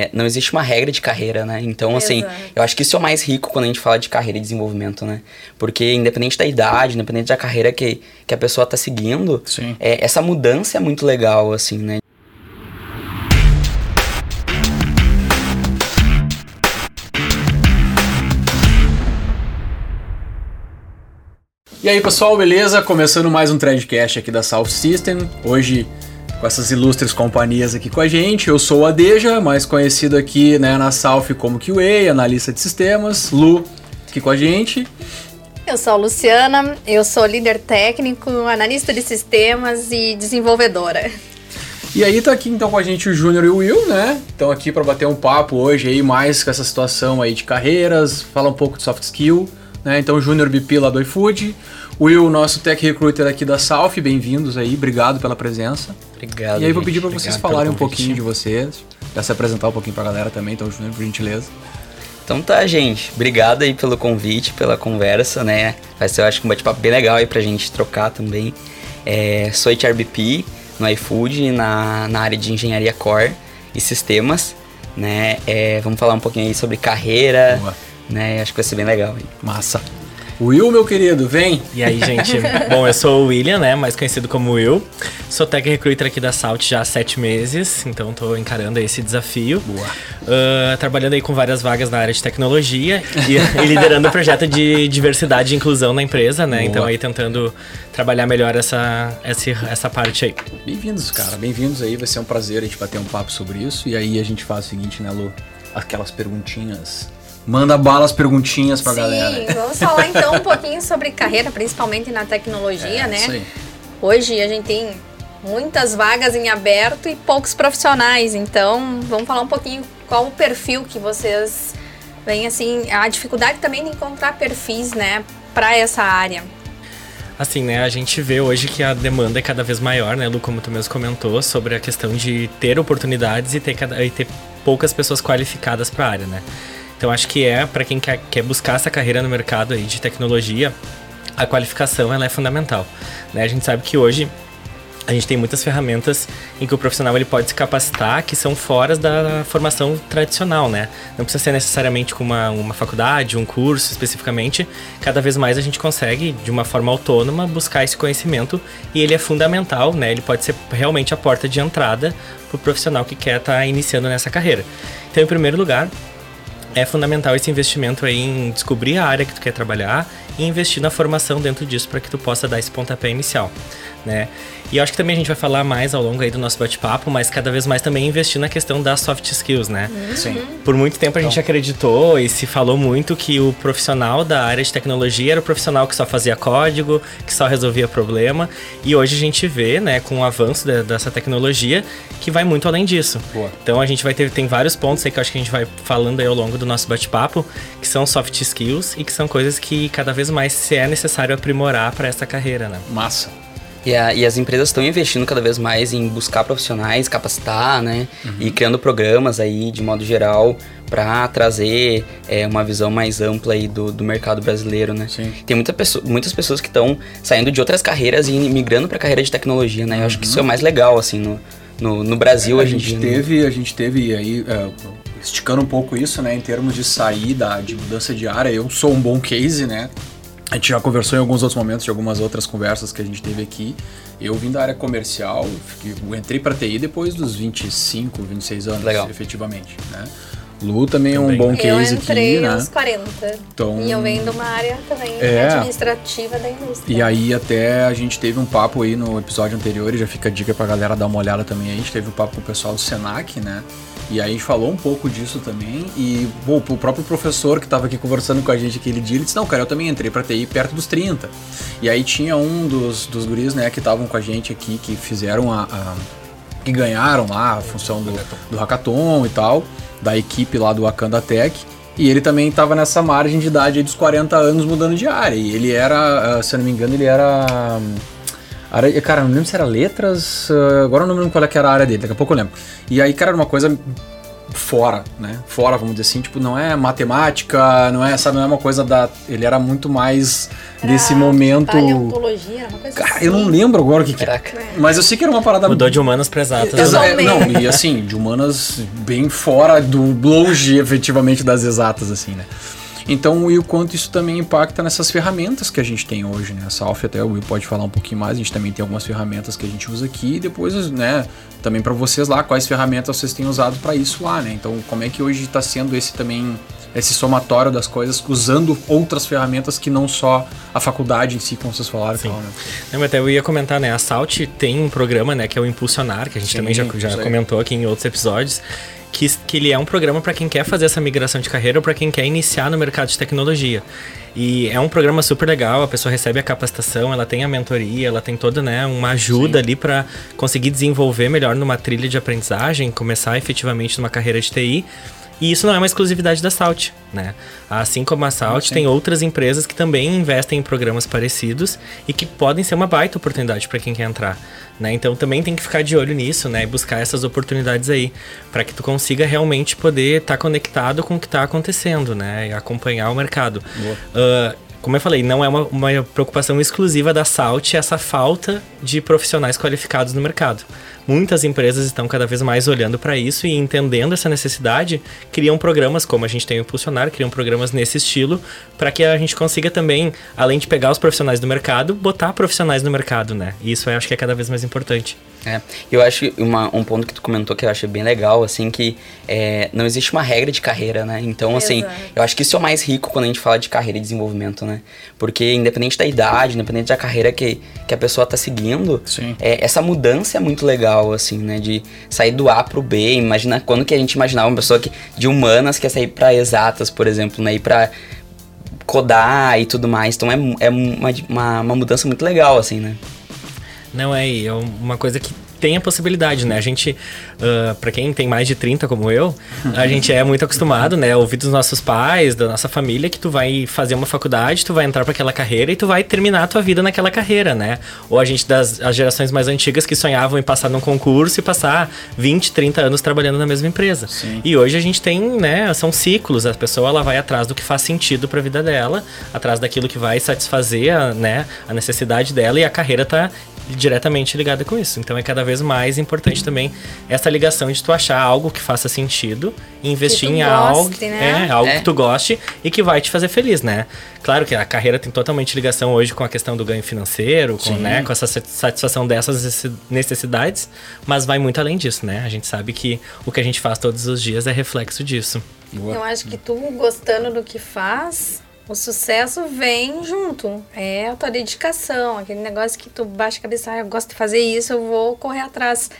É, não existe uma regra de carreira, né? Então, assim, Exato. eu acho que isso é o mais rico quando a gente fala de carreira e desenvolvimento, né? Porque independente da idade, independente da carreira que, que a pessoa tá seguindo, é, essa mudança é muito legal, assim, né? E aí, pessoal, beleza? Começando mais um Threadcast aqui da South System. Hoje com essas ilustres companhias aqui com a gente. Eu sou o Adeja, mais conhecido aqui né, na South como QA, analista de sistemas. Lu, aqui com a gente. Eu sou a Luciana, eu sou líder técnico, analista de sistemas e desenvolvedora. E aí tá aqui então com a gente o Júnior e o Will, né? Estão aqui para bater um papo hoje aí mais com essa situação aí de carreiras, falar um pouco de soft skill, né? Então o Júnior BP lá do iFood, Will, nosso tech recruiter aqui da South, bem-vindos aí, obrigado pela presença. Obrigado. E aí vou pedir para vocês falarem um pouquinho de vocês, já se apresentar um pouquinho pra galera também, então Júnior, por gentileza. Então tá, gente. Obrigado aí pelo convite, pela conversa, né? Vai ser, eu acho, um bate-papo bem legal aí pra gente trocar também. É, sou HRBP no iFood, na, na área de engenharia core e sistemas, né? É, vamos falar um pouquinho aí sobre carreira, Boa. né? Acho que vai ser bem legal aí. Massa. Will, meu querido, vem. E aí, gente? Bom, eu sou o William, né? Mais conhecido como Will. Sou tech recruiter aqui da Salt já há sete meses, então tô encarando esse desafio. Boa. Ah, trabalhando aí com várias vagas na área de tecnologia e, e liderando o projeto de diversidade e inclusão na empresa, né? Boa. Então aí tentando trabalhar melhor essa, essa, essa parte aí. Bem-vindos, cara, bem-vindos aí, vai ser um prazer a gente bater um papo sobre isso. E aí a gente faz o seguinte, né, Lu? Aquelas perguntinhas. Manda bala as perguntinhas pra Sim, galera. vamos falar então um pouquinho sobre carreira, principalmente na tecnologia, É, né? Isso aí. Hoje a gente tem muitas vagas em aberto e poucos profissionais, então vamos falar um pouquinho qual o perfil que vocês veem assim, a dificuldade também de encontrar perfis, né, para essa área. Assim, né, a gente vê hoje que a demanda é cada vez maior, né, Lu, como tu mesmo comentou, sobre a questão de ter oportunidades e ter, cada, e ter poucas pessoas qualificadas para a área, né. Então acho que é para quem quer, quer buscar essa carreira no mercado aí de tecnologia, a qualificação ela é fundamental, né. A gente sabe que hoje a gente tem muitas ferramentas em que o profissional ele pode se capacitar que são fora da formação tradicional, né? Não precisa ser necessariamente com uma, uma faculdade, um curso especificamente. Cada vez mais a gente consegue, de uma forma autônoma, buscar esse conhecimento e ele é fundamental, né? Ele pode ser realmente a porta de entrada para o profissional que quer estar iniciando nessa carreira. Então, em primeiro lugar, é fundamental esse investimento aí em descobrir a área que tu quer trabalhar e investir na formação dentro disso para que tu possa dar esse pontapé inicial, né? E eu acho que também a gente vai falar mais ao longo aí do nosso bate-papo, mas cada vez mais também investir na questão das soft skills, né? Sim. Por muito tempo a gente acreditou e se falou muito que o profissional da área de tecnologia era o profissional que só fazia código, que só resolvia problema. E hoje a gente vê, né, com o avanço de- dessa tecnologia, que vai muito além disso. Boa. Então a gente vai ter tem vários pontos aí que eu acho que a gente vai falando aí ao longo do nosso bate-papo, que são soft skills e que são coisas que cada vez mais se é necessário aprimorar para essa carreira, né? Massa. E, a- e as empresas estão investindo cada vez mais em buscar profissionais, capacitar, né? E criando programas aí, de modo geral, para trazer é, uma visão mais ampla aí do, do mercado brasileiro, né? Sim. Tem muita pesso- muitas pessoas que estão saindo de outras carreiras e migrando para a carreira de tecnologia, né? Eu acho que isso é o mais legal, assim, no, no, no Brasil a hoje em gente dia. né? teve, a gente teve aí é, esticando um pouco isso, né, em termos de sair da de mudança de área. Eu sou um bom case, né? A gente já conversou em alguns outros momentos de algumas outras conversas que a gente teve aqui. Eu vim da área comercial, fiquei- entrei para TI depois dos 25, 26 anos, Legal. efetivamente, né? Lu também é um Também. bom Eu case entrei aqui, né? aos 40 Então- e eu venho de uma área também É. administrativa da indústria. E aí até a gente teve um papo aí no episódio anterior, e já fica a dica pra galera dar uma olhada também. aí. A gente teve um papo com o pessoal do Senac, né? E aí a gente falou um pouco disso também. E bom, o próprio professor que tava aqui conversando com a gente aquele dia, ele disse, não, cara, eu também entrei pra TI perto dos 30. E aí tinha um dos, dos guris, né, que estavam com a gente aqui, que fizeram a. a- que ganharam lá a função do, do hackathon e tal, da equipe lá do Wakanda Tech. E ele também estava nessa margem de idade dos 40 anos mudando de área. E ele era, ah, se eu não me engano, ele era. hum, área- Cara, não lembro se era letras. ah, Agora eu não lembro qual é era a área dele, daqui a pouco eu lembro. E aí, cara, era uma coisa fora, né? Fora, vamos dizer assim, tipo, não é matemática, não é, sabe, não é uma coisa da. Ele era muito mais desse momento. Paleontologia, uma coisa Cara, assim. eu não lembro agora o que, que era. Caraca. Mas eu sei que era uma parada. Mudou de humanas para exatas. Exa- também. não, e assim, de humanas bem fora do longe efetivamente das exatas, assim, né? Então, e o quanto isso também impacta nessas ferramentas que a gente tem hoje, né? A Salf, até o Will pode falar um pouquinho mais, a gente também tem algumas ferramentas que a gente usa aqui e depois, né, também para vocês lá, quais ferramentas vocês têm usado para isso lá, né? Então, como é que hoje está sendo esse também, esse somatório das coisas, usando outras ferramentas que não só a faculdade em si, como vocês falaram Sim. tal, né? Não, mas até eu ia comentar, né? A Salt tem um programa, né, que é o Impulsionar, que a gente Sim, também já, já comentou aqui em outros episódios, que, que ele é um programa para quem quer fazer essa migração de carreira ou para quem quer iniciar no mercado de tecnologia. E é um programa super legal, a pessoa recebe a capacitação, ela tem a mentoria, ela tem toda, né, uma ajuda ali para conseguir desenvolver melhor numa trilha de aprendizagem, começar efetivamente numa carreira de TI. E isso não é uma exclusividade da Salt, né? Assim como a Salt, tem outras empresas que também investem em programas parecidos e que podem ser uma baita oportunidade para quem quer entrar, né? Então também tem que ficar de olho nisso, né? E buscar essas oportunidades aí, para que tu consiga realmente poder estar conectado com o que está acontecendo, né? E acompanhar o mercado. Ah, como eu falei, não é uma, uma preocupação exclusiva da Salt essa falta de profissionais qualificados no mercado. Muitas empresas estão cada vez mais olhando para isso e entendendo essa necessidade, criam programas como a gente tem o Impulsionar, criam programas nesse estilo, para que a gente consiga também, além de pegar os profissionais do mercado, botar profissionais no mercado, né? E isso eu acho que é cada vez mais importante. É, eu acho que uma, um ponto que tu comentou que eu achei bem legal, assim, que é, não existe uma regra de carreira, né? Então, assim, Exato. eu acho que isso é o mais rico quando a gente fala de carreira e desenvolvimento, né? Porque independente da idade, independente da carreira que, que a pessoa tá seguindo, é, essa mudança é muito legal, assim, né? De sair do A pro B. Imagina quando que a gente imaginava uma pessoa que, de humanas que ia sair pra exatas, por exemplo, né? E pra codar e tudo mais. Então é, é uma, uma, uma mudança muito legal, assim, né? Não é, é uma coisa que tem a possibilidade, né? A gente, ah, pra quem tem mais de 30 como eu, a gente é muito acostumado, né? Ouvir dos nossos pais, da nossa família, que tu vai fazer uma faculdade, tu vai entrar pra aquela carreira e tu vai terminar a tua vida naquela carreira, né? Ou a gente das as gerações mais antigas que sonhavam em passar num concurso e passar 20, 30 anos trabalhando na mesma empresa. Sim. E hoje a gente tem, né, são ciclos, a pessoa ela vai atrás do que faz sentido pra vida dela, atrás daquilo que vai satisfazer, a, né, a necessidade dela e a carreira tá diretamente ligada com isso. Então é cada vez mais importante também essa ligação de tu achar algo que faça sentido e investir tu em algo, goste, né? é, algo É. que tu goste e que vai te fazer feliz, né? Claro que a carreira tem totalmente ligação hoje com a questão do ganho financeiro, com, né, com essa satisfação dessas necessi- necessidades, mas vai muito além disso, né? A gente sabe que o que a gente faz todos os dias é reflexo disso. Eu acho que tu gostando do que faz, o sucesso vem junto. É a tua dedicação, aquele negócio que tu baixa a cabeça, ah, eu gosto de fazer isso, eu vou correr atrás.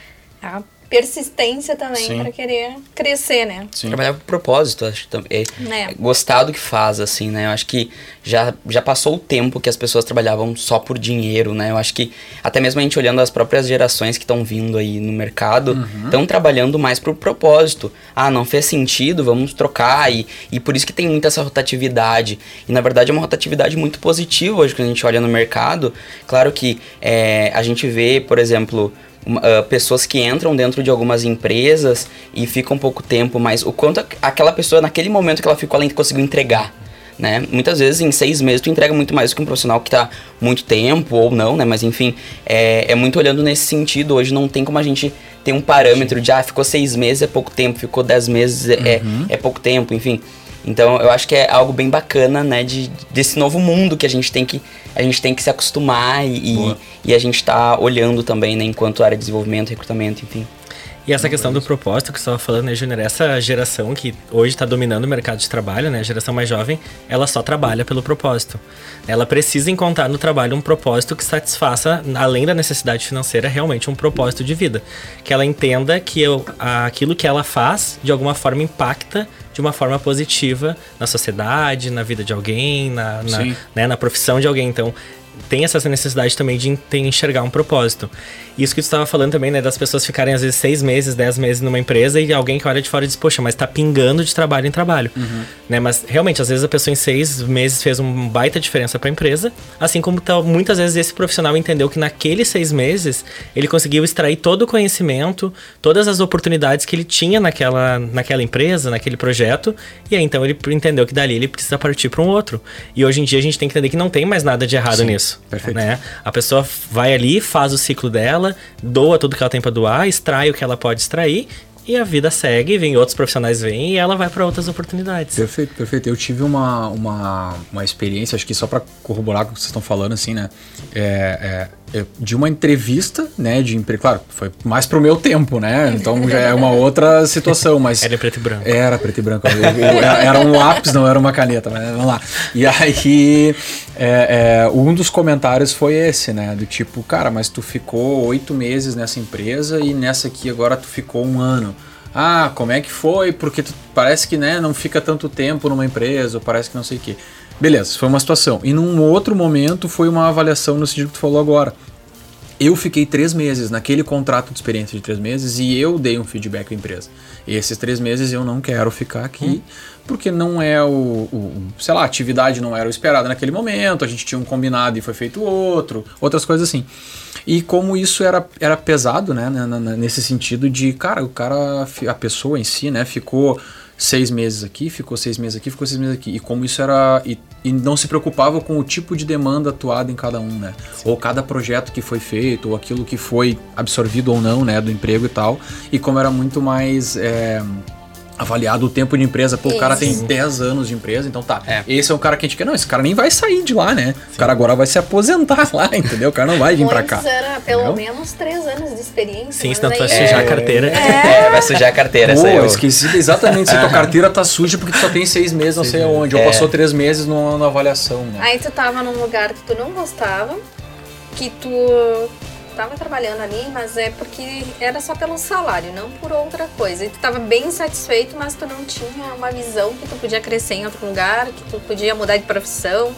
A persistência também Sim. pra querer crescer, né? Sim. Trabalhar com propósito, acho que tam- é, É. gostar do que faz, assim, né? Eu acho que já, já passou o tempo que as pessoas trabalhavam só por dinheiro, né? Eu acho que até mesmo a gente olhando as próprias gerações que estão vindo aí no mercado, estão trabalhando mais pro propósito. Ah, não fez sentido, vamos trocar. E, e por isso que tem muita essa rotatividade. E na verdade é uma rotatividade muito positiva hoje quando a gente olha no mercado. Claro que é, a gente vê, por exemplo, ah, pessoas que entram dentro de algumas empresas e ficam pouco tempo, mas o quanto aquela pessoa, naquele momento que ela ficou, ela conseguiu entregar. Né? Muitas vezes em seis meses tu entrega muito mais do que um profissional que tá muito tempo ou não, né? Mas enfim, é, é muito olhando nesse sentido. Hoje não tem como a gente ter um parâmetro de ah, ficou seis meses é pouco tempo, ficou dez meses é, é- é pouco tempo, enfim. Então eu acho que é algo bem bacana, né? De, desse novo mundo que a gente tem que, a gente tem que se acostumar e, Boa. e, a gente tá olhando também, né? Enquanto área de desenvolvimento, recrutamento, enfim. E essa questão do propósito que você estava falando, né, Júnior? Essa geração que hoje está dominando o mercado de trabalho, né? A geração mais jovem, ela só trabalha pelo propósito. Ela precisa encontrar no trabalho um propósito que satisfaça, além da necessidade financeira, realmente um propósito de vida. Que ela entenda que eu- aquilo que ela faz, de alguma forma, impacta de uma forma positiva na sociedade, na vida de alguém, na, na, né, na profissão de alguém. Então, tem essa necessidade também de enxergar um propósito. Isso que tu estava falando também, né, das pessoas ficarem às vezes seis meses, dez meses numa empresa e alguém que olha de fora diz, poxa, mas tá pingando de trabalho em trabalho, uhum. né? Mas realmente, às vezes a pessoa em seis meses fez uma baita diferença para a empresa, assim como tá, muitas vezes esse profissional entendeu que naqueles seis meses ele conseguiu extrair todo o conhecimento, todas as oportunidades que ele tinha naquela, naquela empresa, naquele projeto, e aí então ele entendeu que dali ele precisa partir para um outro. E hoje em dia a gente tem que entender que não tem mais nada de errado Sim, nisso. Perfeito. Né? A pessoa vai ali, faz o ciclo dela doa tudo que ela tem para doar, extrai o que ela pode extrair e a vida segue, vem outros profissionais vêm e ela vai para outras oportunidades. Perfeito, perfeito. Eu tive uma, uma, uma experiência, acho que só para corroborar com o que vocês estão falando, assim, né? É, é, de uma entrevista, né, de emprego. Claro, foi mais pro meu tempo, né? Então já é uma outra situação, mas. Era preto e branco. Era preto e branco. Eu, eu, era um lápis, não era uma caneta, mas vamos lá. E aí, é, é, um dos comentários foi esse, né? Do tipo, cara, mas tu ficou oito meses nessa empresa e nessa aqui agora tu ficou um ano. Ah, como é que foi? Porque tu, parece que né, não fica tanto tempo numa empresa, ou parece que não sei o quê. Beleza, foi uma situação. E num outro momento foi uma avaliação no sentido que tu falou agora. Eu fiquei três meses naquele contrato de experiência de três meses e eu dei um feedback à empresa. E esses três meses eu não quero ficar aqui hum. porque não é o, o, sei lá, a atividade não era o esperado naquele momento, a gente tinha um combinado e foi feito outro, outras coisas assim. E como isso era, era pesado, né, nesse sentido de, cara, o cara, a pessoa em si, né, ficou seis meses aqui, ficou seis meses aqui, ficou seis meses aqui. E como isso era. E, e não se preocupava com o tipo de demanda atuada em cada um, né? Sim. Ou cada projeto que foi feito, ou aquilo que foi absorvido ou não, né, do emprego e tal. E como era muito mais. É, avaliado o tempo de empresa. Pô, Isso. o cara tem 10 anos de empresa, então tá. É. Esse é um cara que a gente quer. Não, esse cara nem vai sair de lá, né? Sim. O cara agora vai se aposentar lá, entendeu? O cara não vai vir pra cá. era pelo entendeu? menos 3 anos de experiência. Sim, senão tu vai sujar a carteira. É. é. vai sujar a carteira. Pô, eu esqueci exatamente se tua carteira tá suja porque tu só tem 6 meses, não sei aonde. Ou é. passou 3 meses numa, avaliação, né? Aí tu tava num lugar que tu não gostava, que tu estava trabalhando ali, mas é porque era só pelo salário, não por outra coisa. E tu estava bem satisfeito, mas tu não tinha uma visão que tu podia crescer em outro lugar, que tu podia mudar de profissão.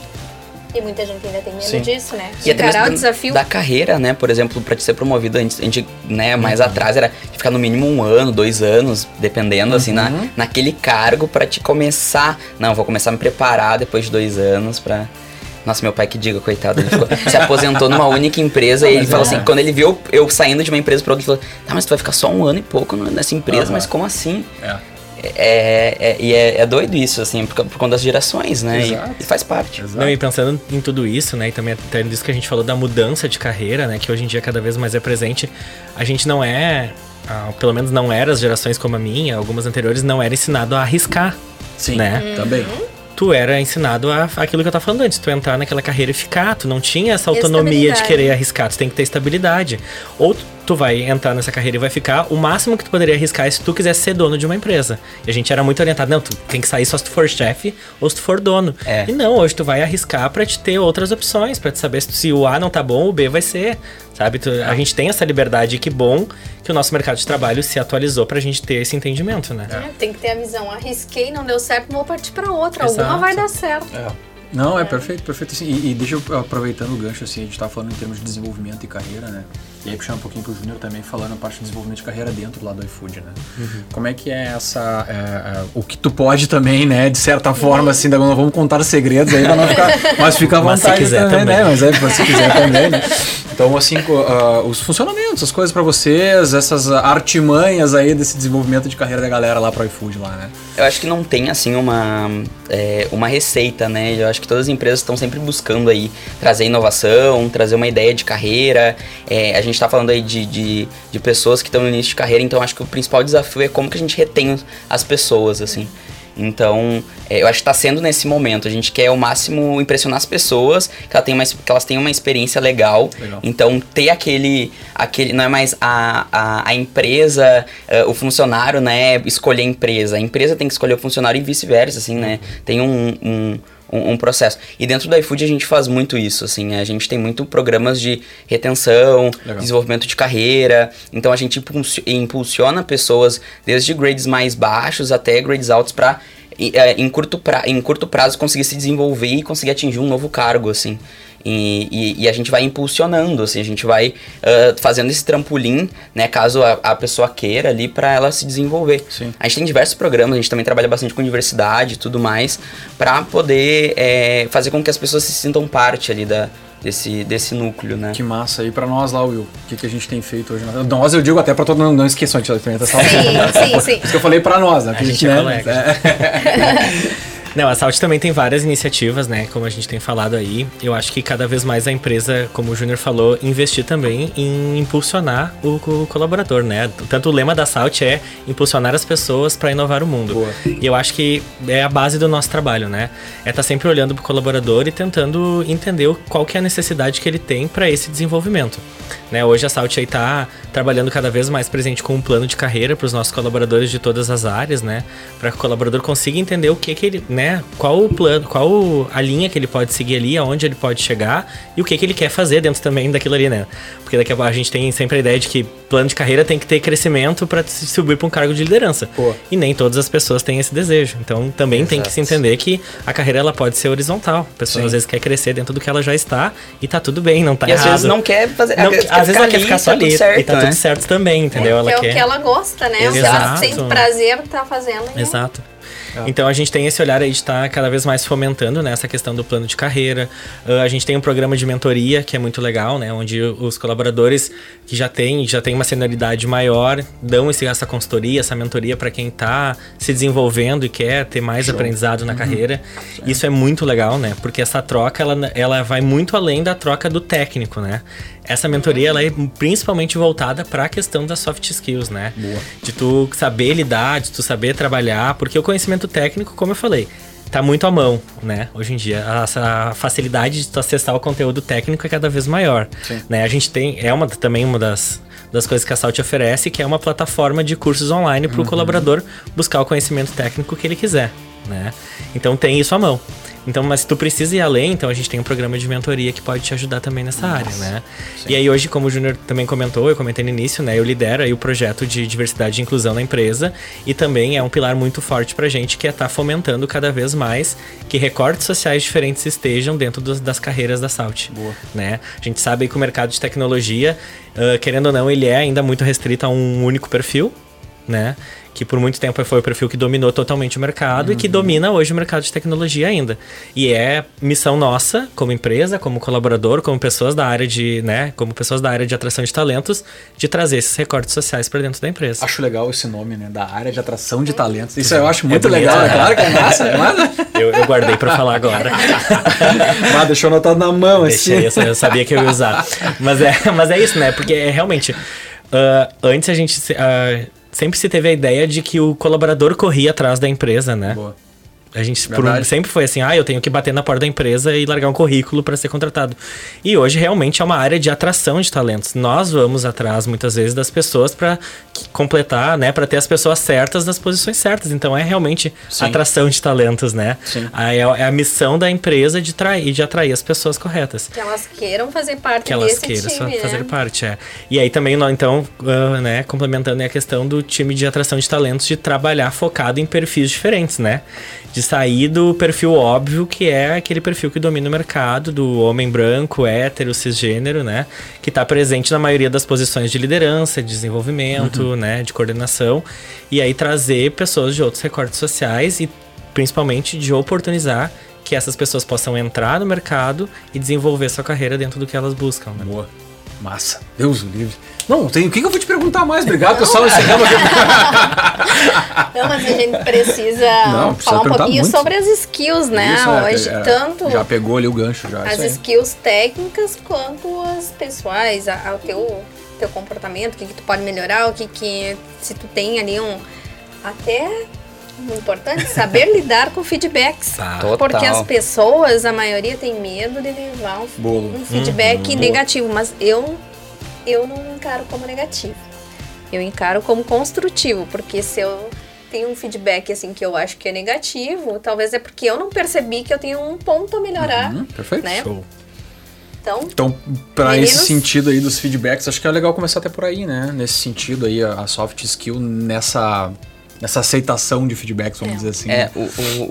E muita gente ainda tem medo Sim. disso, né? E até mesmo o desafio da carreira, né? Por exemplo, para te ser promovido, a gente, a gente né, mais uhum. atrás era ficar no mínimo um ano, dois anos, dependendo, uhum. assim, na, uhum. naquele cargo para te começar. Não, vou começar a me preparar depois de dois anos para nossa, meu pai que diga, coitado. Ele ficou, se aposentou numa única empresa e ele falou assim: é. quando ele viu eu saindo de uma empresa para outra, ele falou: Tá, mas tu vai ficar só um ano e pouco nessa empresa, uhum. mas como assim? É. É, é, e é, é, doido isso, assim, por, por conta das gerações, né? E, e, faz parte. Exato. Não, e pensando em tudo isso, né? E também até nisso que a gente falou da mudança de carreira, né? Que hoje em dia cada vez mais é presente. A gente não é, ah, pelo menos não era as gerações como a minha, algumas anteriores, não era ensinado a arriscar. Sim, né? Também tu era ensinado a aquilo que eu tava falando antes, tu entrar naquela carreira e ficar, tu não tinha essa autonomia de querer arriscar, tu tem que ter estabilidade. Ou tu vai entrar nessa carreira e vai ficar, o máximo que tu poderia arriscar é se tu quisesse ser dono de uma empresa. E a gente era muito orientado, não, tu tem que sair só se tu for chefe ou se tu for dono. É. E não, hoje tu vai arriscar para te ter outras opções, para te saber se o A não tá bom, o B vai ser, sabe? Tu, a gente tem essa liberdade e que bom que o nosso mercado de trabalho se atualizou pra gente ter esse entendimento, né? É, tem que ter a visão, arrisquei, não deu certo, vou partir para outra, Exato. alguma vai dar certo. É. Não, é, é perfeito, perfeito. Assim, e, e, deixa eu, aproveitando o gancho, assim, a gente tá falando em termos de desenvolvimento e carreira, né? E aí puxando um pouquinho pro Júnior também, falando a parte de desenvolvimento de carreira dentro lá do iFood, né? Uhum. Como é que é essa... É, é, o que tu pode também, né? De certa forma, assim, não vamos contar segredos aí pra não ficar... Mas fica à vontade mas se quiser também, também, né? Mas é, se quiser também, né? Então, assim, uh, os funcionamentos, as coisas para vocês, essas artimanhas aí desse desenvolvimento de carreira da galera lá pro iFood lá, né? Eu acho que não tem, assim, uma, é, uma receita, né? Eu acho que todas as empresas estão sempre buscando aí trazer inovação, trazer uma ideia de carreira. É, a gente está falando aí de, de, de pessoas que estão no início de carreira, então acho que o principal desafio é como que a gente retém as pessoas, assim. Então, é, eu acho que está sendo nesse momento. A gente quer ao máximo impressionar as pessoas, que, ela uma, que elas tenham uma experiência legal. legal. Então, ter aquele, aquele. Não é mais a, a, a empresa, uh, o funcionário, né? Escolher a empresa. A empresa tem que escolher o funcionário e vice-versa, assim, né? Tem um, um um, um, processo. E dentro do iFood a gente faz muito isso, assim, a gente tem muito programas de retenção, Legal. desenvolvimento de carreira, então a gente impulsiona pessoas desde grades mais baixos até grades altos para é, em, curto pra, em curto prazo conseguir se desenvolver e conseguir atingir um novo cargo, assim. E, e, e, a gente vai impulsionando, assim, a gente vai uh, fazendo esse trampolim, né, caso a, a pessoa queira ali para ela se desenvolver. Sim. A gente tem diversos programas, a gente também trabalha bastante com universidade e tudo mais, para poder é, fazer com que as pessoas se sintam parte ali da, desse, desse núcleo, né? Que massa. E para nós lá, Will, o que, que a gente tem feito hoje? Nós, eu digo até para todo mundo, não esqueçam de alimentação. Sim, sim, sim. Isso que eu falei para nós, né? A gente é colega. É. Não, a Salt também tem várias iniciativas, né? Como a gente tem falado aí. Eu acho que cada vez mais a empresa, como o Júnior falou, investir também em impulsionar o, o, colaborador, né? Tanto o lema da Salt é impulsionar as pessoas para inovar o mundo. Boa. E eu acho que é a base do nosso trabalho, né? É estar tá sempre olhando para o colaborador e tentando entender qual que é a necessidade que ele tem para esse desenvolvimento. Né? Hoje a Salt aí está trabalhando cada vez mais presente com um plano de carreira para os nossos colaboradores de todas as áreas, né? Para que o colaborador consiga entender o que que ele, né? Qual o plano, qual a linha que ele pode seguir ali, aonde ele pode chegar e o que que ele quer fazer dentro também daquilo ali, né? Porque daqui a pouco a gente tem sempre a ideia de que plano de carreira tem que ter crescimento para se subir para um cargo de liderança. Pô. E nem todas as pessoas têm esse desejo. Então também Exato. tem que se entender que a carreira ela pode ser horizontal. A pessoa Sim. às vezes quer crescer dentro do que ela já está e tá tudo bem, não tá e errado. às vezes não quer fazer. Não, às vezes ela quer ficar só tá ali certo, e tá né? tudo certo também, entendeu? É, ela é quer... o que ela gosta, né? Exato. O que ela sente prazer tá fazendo. Né? Exato. É. Então a gente tem esse olhar aí de estar tá cada vez mais fomentando né, essa questão do plano de carreira. Uh, a gente tem um programa de mentoria que é muito legal, né? Onde os colaboradores que já têm já tem uma senioridade maior dão esse, essa consultoria, essa mentoria para quem está se desenvolvendo e quer ter mais Show. aprendizado na uhum. carreira. Isso é muito legal, né? Porque essa troca ela, ela vai muito além da troca do técnico, né? Essa mentoria ela é principalmente voltada para a questão das soft skills, né? Boa. De tu saber lidar, de tu saber trabalhar, porque o conhecimento técnico, como eu falei, tá muito à mão, né? Hoje em dia, a, facilidade de tu acessar o conteúdo técnico é cada vez maior, Sim. né? A gente tem é uma também uma das das coisas que a Salt oferece, que é uma plataforma de cursos online para o uhum. colaborador buscar o conhecimento técnico que ele quiser, né? Então tem isso à mão. Então, mas se tu precisa ir além, então a gente tem um programa de mentoria que pode te ajudar também nessa Nossa. área, né? Sim. E aí hoje, como o Júnior também comentou, eu comentei no início, né? Eu lidero aí o projeto de diversidade e inclusão na empresa e também é um pilar muito forte pra gente que é estar tá fomentando cada vez mais que recortes sociais diferentes estejam dentro dos, das carreiras da Salt, Boa. né? A gente sabe que o mercado de tecnologia, uh, querendo ou não, ele é ainda muito restrito a um único perfil, né? Que por muito tempo foi o perfil que dominou totalmente o mercado uhum. e que uhum. domina hoje o mercado de tecnologia ainda. E é missão nossa, como empresa, como colaborador, como pessoas da área de, né, como pessoas da área de atração de talentos, de trazer esses recortes sociais para dentro da empresa. Acho legal esse nome, né, da área de atração de talentos. Isso eu acho muito é legal, é claro que é massa, é massa. Eu, eu guardei para falar agora. Mas deixou anotado na mão, Deixei, assim. eu sabia que eu ia usar. Mas é, mas é isso, né, porque é realmente... Uh, antes a gente... Uh, sempre se teve a ideia de que o colaborador corria atrás da empresa, né? Boa. A gente por, sempre foi assim, ah, eu tenho que bater na porta da empresa e largar um currículo para ser contratado. E hoje realmente é uma área de atração de talentos. Nós vamos atrás muitas vezes das pessoas para completar, né, para ter as pessoas certas nas posições certas. Então é realmente Sim. atração de talentos, né? Sim. É, é a missão da empresa de trair, de atrair as pessoas corretas. Que elas queiram fazer parte que elas queiram time, fazer né? parte, é. E aí também então, uh, né, complementando a questão do time de atração de talentos de trabalhar focado em perfis diferentes, né? de sair do perfil óbvio, que é aquele perfil que domina o mercado, do homem branco, hétero, cisgênero, né? Que está presente na maioria das posições de liderança, de desenvolvimento, uhum. né? De coordenação. E aí trazer pessoas de outros recortes sociais e principalmente de oportunizar que essas pessoas possam entrar no mercado e desenvolver sua carreira dentro do que elas buscam. Né? Boa. Massa. Deus o livre. Não, tem, o que, que eu vou te perguntar mais? Obrigado, não, pessoal. Encerramos aqui. não, mas a gente precisa não, falar um pouquinho muito. sobre as skills, né? Isso, é, Hoje, é, tanto. Já pegou ali o gancho, já. As skills técnicas quanto as pessoais, o teu, teu comportamento, o que, que tu pode melhorar, o que, que. Se tu tem ali um. Até importante saber lidar com feedbacks. Tá. Porque as pessoas, a maioria, tem medo de levar um, um feedback uhum. negativo. Mas eu eu não encaro como negativo. Eu encaro como construtivo, porque se eu tenho um feedback assim que eu acho que é negativo, talvez é porque eu não percebi que eu tenho um ponto a melhorar. Uhum, perfeito. Né? Show. Então, então para esse sentido aí dos feedbacks, acho que é legal começar até por aí, né? Nesse sentido aí, a soft skill nessa essa aceitação de feedbacks, vamos É. dizer assim. É, o,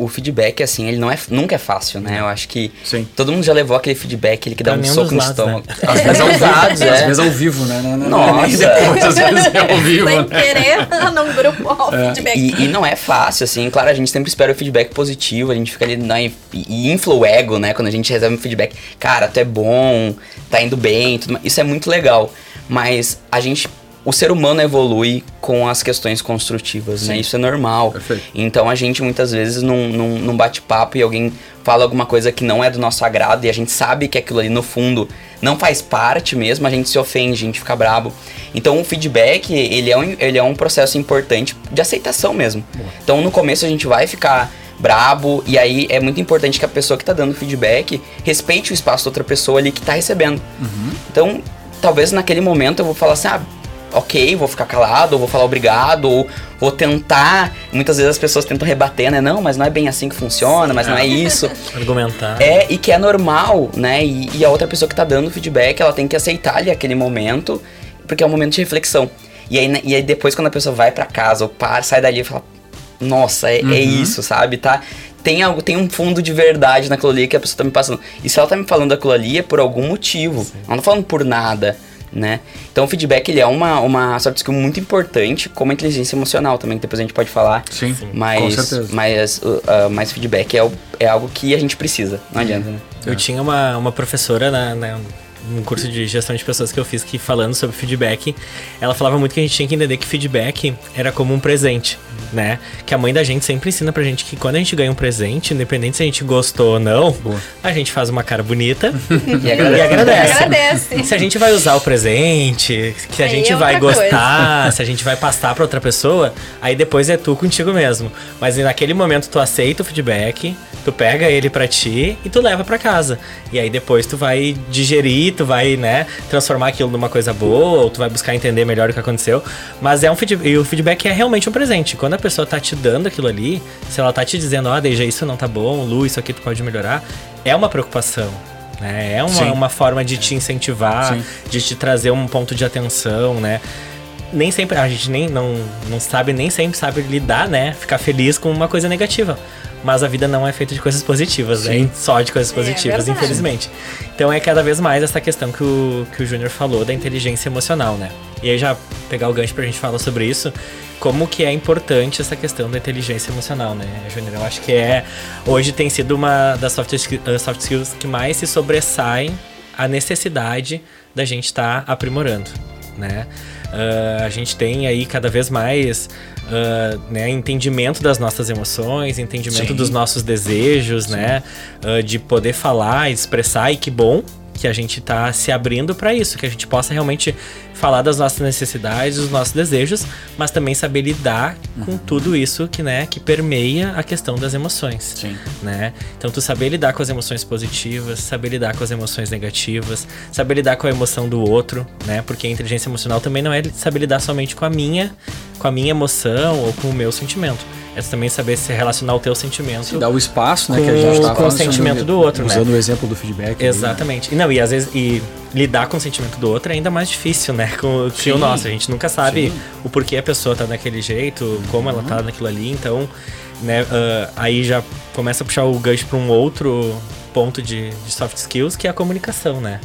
o, o feedback, assim, ele não é, nunca é fácil, né? Eu acho que Sim. todo mundo já levou aquele feedback, aquele que dá Pra um soco no estômago. né? Às vezes ao vivo, é. às vezes ao vivo, né? Não, não, não, Nossa. depois, às vezes é ao vivo, Sem né? querer, num grupo, ó, É. feedback. E, e não é fácil, assim, claro, a gente sempre espera o feedback positivo, a gente fica ali na, e, e infla o ego, né? Quando a gente recebe um feedback, cara, tu é bom, tá indo bem, tudo mais. Isso é muito legal. Mas a gente. O ser humano evolui com as questões construtivas, né? Sim. Isso é normal. Perfeito. Então a gente muitas vezes num, num, num bate-papo e alguém fala alguma coisa que não é do nosso agrado e a gente sabe que aquilo ali no fundo não faz parte mesmo, a gente se ofende, a gente fica brabo. Então o feedback, ele é um, ele é um processo importante de aceitação mesmo. Então no começo a gente vai ficar brabo e aí é muito importante que a pessoa que tá dando feedback respeite o espaço da outra pessoa ali que tá recebendo. Então, talvez naquele momento eu vou falar assim, ah, ok, vou ficar calado, ou vou falar obrigado, ou vou tentar. Muitas vezes as pessoas tentam rebater, né? Não, mas não é bem assim que funciona, mas não é isso. Argumentar. É, e que é normal, né? E, e a outra pessoa que tá dando feedback, ela tem que aceitar ali aquele momento, porque é um momento de reflexão. E aí, e aí depois, quando a pessoa vai pra casa ou para, sai dali e fala, nossa, é, é isso, sabe? Tá? Tem algo, tem um fundo de verdade naquilo ali que a pessoa tá me passando. E se ela tá me falando aquilo ali é por algum motivo. Ela não tá falando por nada, né? Então o feedback ele é uma, uma soft skill muito importante, como a inteligência emocional também, que depois a gente pode falar. Sim, Mas, com certeza. mas, uh, uh, mas feedback é, o- é algo que a gente precisa. Não adianta, né? Eu tinha uma, uma professora na, na, num curso de gestão de pessoas que eu fiz que falando sobre feedback, ela falava muito que a gente tinha que entender que feedback era como um presente, né? Que a mãe da gente sempre ensina pra gente que quando a gente ganha um presente, independente se a gente gostou ou não, a gente faz uma cara bonita E e agradece. agradece. Agradece. Se a gente vai usar o presente, se a Aí gente é vai gostar, se a gente vai passar pra outra pessoa, aí depois é tu contigo mesmo. Mas naquele momento tu aceita o feedback, tu pega ele pra ti e tu leva pra casa. E aí depois tu vai digerir, tu vai, né, transformar aquilo numa coisa boa, ou tu vai buscar entender melhor o que aconteceu. Mas é um feedback, e o feedback é realmente um presente. Quando a pessoa tá te dando aquilo ali, se ela tá te dizendo, ó, Deja, isso não tá bom, Lu, isso aqui tu pode melhorar, é uma preocupação. Né? É uma, Sim. uma forma de te incentivar, Sim. de te trazer um ponto de atenção, né? Nem sempre, a gente nem não, não sabe, nem sempre sabe lidar, né? Ficar feliz com uma coisa negativa. Mas a vida não é feita de coisas positivas, né? Sim. Só de coisas É positivas, verdade. infelizmente. Então é cada vez mais essa questão que o, que o Júnior falou da inteligência emocional, né? E aí já pegar o gancho pra gente falar sobre isso, como que é importante essa questão da inteligência emocional, né, Júnior? Eu acho que é hoje tem sido uma das soft, uh, soft skills que mais se sobressaem a necessidade da gente estar aprimorando, né? Ah, a gente tem aí cada vez mais ah, né, entendimento das nossas emoções, entendimento Sim. dos nossos desejos, né? Ah, de poder falar, expressar e que bom que a gente tá se abrindo para isso, que a gente possa realmente falar das nossas necessidades, dos nossos desejos, mas também saber lidar com tudo isso que, né, que permeia a questão das emoções Sim. né? Então tu saber lidar com as emoções positivas, saber lidar com as emoções negativas, saber lidar com a emoção do outro, né? Porque a inteligência emocional também não é saber lidar somente com a minha, com a minha emoção ou com o meu sentimento. É também saber se relacionar o teu sentimento. Se dá o espaço, né, Com- que a gente tá com o sentimento do outro, né? Usando o exemplo do feedback. ali, né? Exatamente. E não, e às vezes e lidar com o sentimento do outro é ainda mais difícil, né? Com, que Sim. o nosso. A gente nunca sabe Sim. o porquê a pessoa tá daquele jeito, como ela tá naquilo ali, então, né, ah, aí já começa a puxar o gancho para um outro ponto de, de soft skills, que é a comunicação, né?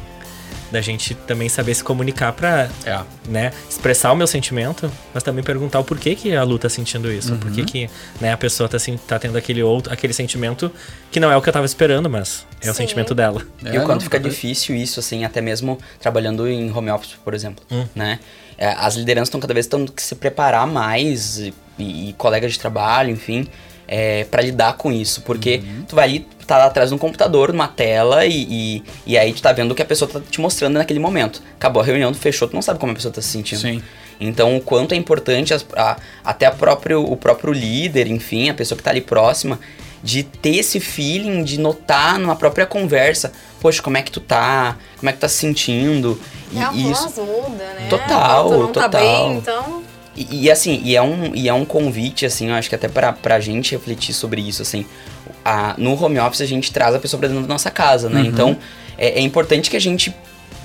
Da gente também saber se comunicar pra, É. né, expressar o meu sentimento, mas também perguntar o porquê que a Lu tá sentindo isso, por que que, né, a pessoa tá, assim, tá tendo aquele outro, aquele sentimento que não é o que eu tava esperando, mas é o Sim. sentimento dela. E É, o quanto não, fica tá- difícil isso, assim, até mesmo trabalhando em home office, por exemplo, Hum. né? É, As lideranças estão cada vez tendo que se preparar mais, e, e colegas de trabalho, enfim, é, para lidar com isso. Porque Uhum. tu vai ali, tá lá atrás de um computador, numa tela, e, e, e aí tu tá vendo o que a pessoa tá te mostrando naquele momento. Acabou a reunião, tu fechou, tu não sabe como a pessoa tá se sentindo. Sim. Então, o quanto é importante as- a- até a próprio, o próprio líder, enfim, a pessoa que tá ali próxima, de ter esse feeling, de notar numa própria conversa, poxa, como é que tu tá? Como é que tu tá se sentindo? E a E voz muda, né? Total, Quando tu não tá total. bem, então... E, e, assim, e é, um, e é um convite, assim, eu acho que até pra, pra gente refletir sobre isso, assim. A, no home office a gente traz a pessoa pra dentro da nossa casa, né? Então, é, é importante que a gente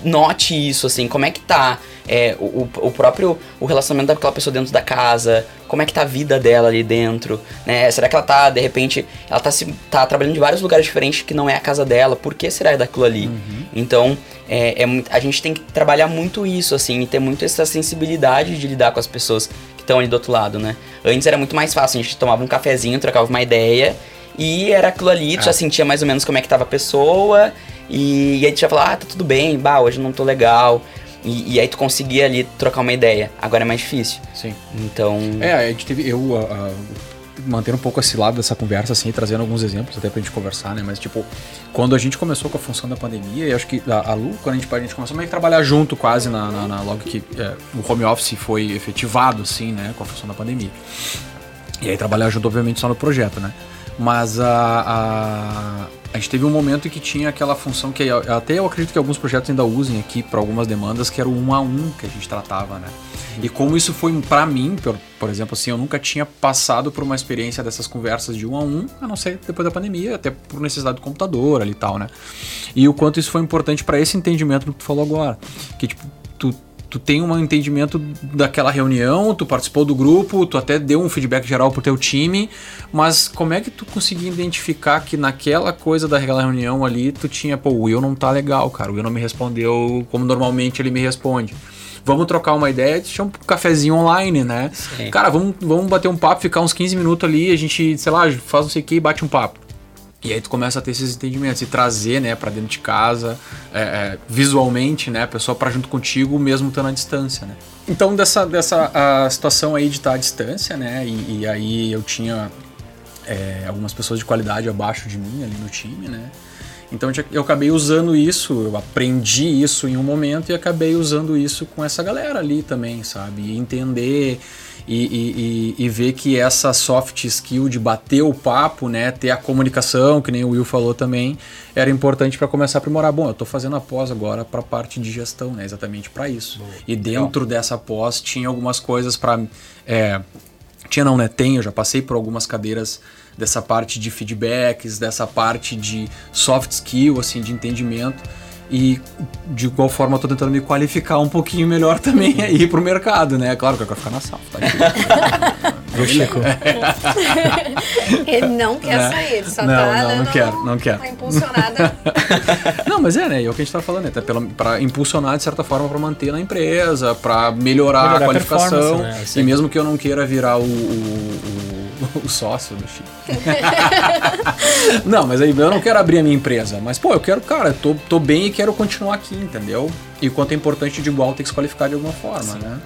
note isso, assim, como é que tá é, o, o próprio o relacionamento daquela pessoa dentro da casa, como é que tá a vida dela ali dentro, né? Será que ela tá, de repente, ela tá, se, tá trabalhando de vários lugares diferentes que não é a casa dela, por que será daquilo ali? Uhum. Então, é, é, a gente tem que trabalhar muito isso, assim, e ter muito essa sensibilidade de lidar com as pessoas que estão ali do outro lado, né? Antes era muito mais fácil, a gente tomava um cafezinho, trocava uma ideia, e era aquilo ali, tu ah. já sentia mais ou menos como é que tava a pessoa, e, e aí tu já falava, ah, tá tudo bem, bah, hoje não tô legal. E, e, aí tu conseguia ali trocar uma ideia. Agora é mais difícil. Sim. Então. É, a gente teve. Eu. Uh, uh, manter um pouco esse lado dessa conversa, assim, trazendo alguns exemplos até pra gente conversar, né? Mas, tipo, quando a gente começou com a função da pandemia, eu acho que a, a Lu, quando a gente, a gente começou a trabalhar junto quase na, na, na logo que é, o home office foi efetivado, assim, né? Com a função da pandemia. E aí trabalhar junto, obviamente, só no projeto, né? Mas a, a, a gente teve um momento em que tinha aquela função que até eu acredito que alguns projetos ainda usem aqui para algumas demandas, que era o um a um que a gente tratava, né? E como isso foi para mim, por, por exemplo, assim, eu nunca tinha passado por uma experiência dessas conversas de um a um, a não ser depois da pandemia, até por necessidade do computador ali e tal, né? E o quanto isso foi importante para esse entendimento do que tu falou agora, que tipo, tu tu tem um entendimento daquela reunião, tu participou do grupo, tu até deu um feedback geral pro teu time, mas como é que tu conseguia identificar que naquela coisa daquela reunião ali tu tinha, pô, o Will não tá legal, cara, o Will não me respondeu como normalmente ele me responde. Vamos trocar uma ideia, deixa um cafezinho online, né? Sim. Cara, vamos, vamos bater um papo, ficar uns 15 minutos ali, a gente, sei lá, faz não sei o que e bate um papo. E aí tu começa a ter esses entendimentos e trazer, né, para dentro de casa, é, é, visualmente, né, a pessoa para junto contigo, mesmo estando à distância, né. Então dessa, dessa a situação aí de estar à distância, né, e, e aí eu tinha é, algumas pessoas de qualidade abaixo de mim ali no time, né. Então eu acabei usando isso, eu aprendi isso em um momento e acabei usando isso com essa galera ali também, sabe? E entender e, e, e, ver que essa soft skill de bater o papo, né, ter a comunicação, que nem o Will falou também, era importante para começar a aprimorar. Bom, eu estou fazendo a pós agora para a parte de gestão, né, exatamente para isso. Boa. E dentro Legal. dessa pós tinha algumas coisas para. É, tinha não, né? Tem, eu já passei por algumas cadeiras dessa parte de feedbacks, dessa parte de soft skill, assim, de entendimento e de igual forma eu tô tentando me qualificar um pouquinho melhor também aí pro mercado, né? Claro que eu quero ficar na sala, tá Viu, Chico? ele não quer é. sair, ele só não, tá não, não quero, não quero. Tá impulsionada. não, mas é, né? É o que a gente tá falando, né? Tá pela, pra impulsionar de certa forma pra manter na empresa, pra melhorar, melhorar a qualificação. A né? E mesmo que eu não queira virar o, o, o, o sócio do Chico. Não, mas aí eu não quero abrir a minha empresa. Mas, pô, eu quero, cara, tô, tô bem e quero continuar aqui, entendeu? E o quanto é importante de igual ter que se qualificar de alguma forma, Sim. né?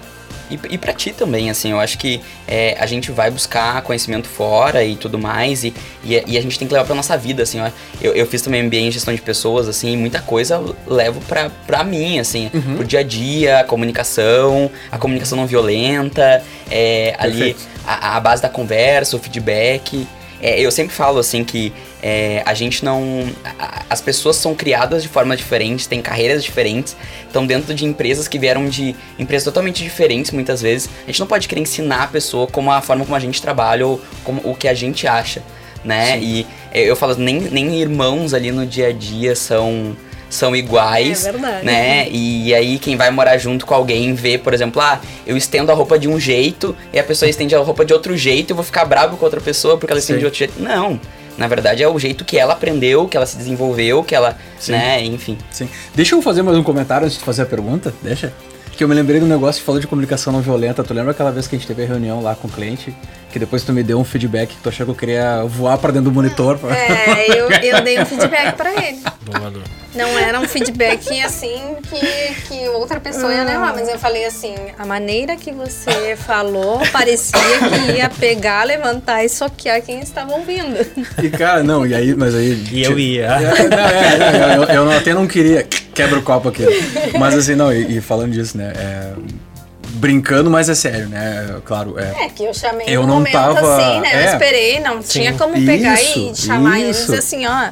E, e para ti também, assim, eu acho que é, a gente vai buscar conhecimento fora e tudo mais, e, e, e, a gente tem que levar pra nossa vida, assim, ó. Eu, eu fiz também MBA em gestão de pessoas, assim, e muita coisa eu levo pra, pra mim, assim, uhum. pro dia a dia, a comunicação, a comunicação não violenta, é, ali a, a base da conversa, o feedback. É, eu sempre falo assim que é, a gente não. A, as pessoas são criadas de forma diferente, têm carreiras diferentes, estão dentro de empresas que vieram de empresas totalmente diferentes muitas vezes. A gente não pode querer ensinar a pessoa como a forma como a gente trabalha ou como o que a gente acha, né? Sim. E eu falo, nem, nem irmãos ali no dia a dia são são iguais, é verdade. né? E aí quem vai morar junto com alguém vê, por exemplo, ah, eu estendo a roupa de um jeito e a pessoa estende a roupa de outro jeito, eu vou ficar bravo com outra pessoa porque ela estende de outro jeito. Não. Na verdade é o jeito que ela aprendeu, que ela se desenvolveu, que ela, Sim. né, enfim. Sim. Deixa eu fazer mais um comentário antes de fazer a pergunta, deixa. Que eu me lembrei do negócio que falou de comunicação não violenta. Tu lembra aquela vez que a gente teve a reunião lá com o cliente? Que depois tu me deu um feedback que tu achou que eu queria voar pra dentro do monitor. É, eu, eu dei um feedback pra ele. Boa, Não era um feedback assim que, que outra pessoa ia levar, mas eu falei assim: a maneira que você falou parecia que ia pegar, levantar e soquear quem estava ouvindo. E cara, não, e aí, mas aí. E eu ia. É, é, eu, eu, eu até não queria. Quebra o copo aqui. Mas assim, não, e, e falando disso, né? É, brincando, mas é sério, né? Claro, é. É que eu chamei eu não tava, assim, né? É, eu esperei, não sim. tinha como pegar isso, e chamar isso. eles assim, ó.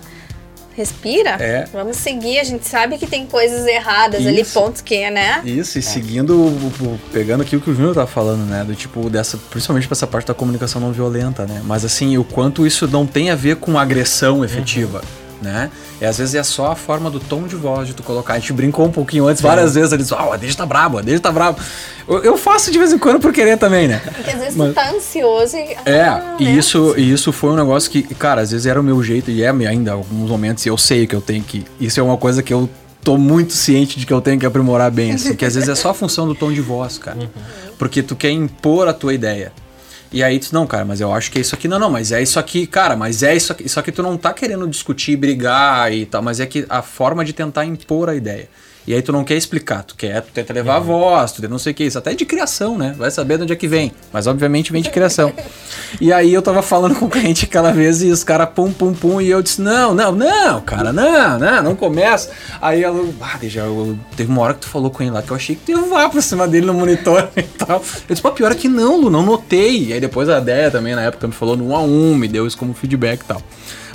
Respira, é. vamos seguir. A gente sabe que tem coisas erradas isso. ali, pontos que, né? Isso, e é. seguindo, pegando aqui o que o Júnior tá falando, né? Do tipo, dessa, principalmente pra essa parte da comunicação não violenta, né? Mas assim, o quanto isso não tem a ver com agressão efetiva. Uhum né? E às vezes é só a forma do tom de voz de tu colocar. A gente brincou um pouquinho antes, várias vezes, ali, ah, o Adejo tá brabo, o Adejo tá brabo. Eu, eu faço de vez em quando por querer também, né? Porque às vezes Mas- tu tá ansioso e. É, ah, e né? isso, e isso foi um negócio que, cara, às vezes era o meu jeito, e é ainda em alguns momentos, e eu sei que eu tenho que. Isso é uma coisa que eu tô muito ciente de que eu tenho que aprimorar bem, assim, que às vezes é só a função do tom de voz, cara. Porque tu quer impor a tua ideia. E aí tu, não, cara, mas eu acho que é isso aqui. Não, não, mas é isso aqui, cara, mas é isso aqui. Só que tu não tá querendo discutir, brigar e tal, mas é que a forma de tentar impor a ideia. E aí tu não quer explicar, tu quer, tu tenta levar a voz, tu não sei o que, isso até é de criação, né? Vai saber de onde é que vem. Mas obviamente vem de criação. E aí eu tava falando com o cliente aquela vez e os caras pum, pum, pum, e eu disse, não, não, não, cara, não, não, não começa. Aí ela, ah, já, eu, teve uma hora que tu falou com ele lá que eu achei que tu ia voar pra cima dele no monitor e tal. Eu disse, pô, pior é que não, Lu, não notei. E aí depois a ideia também na época me falou no 1 a 1 me deu isso como feedback e tal.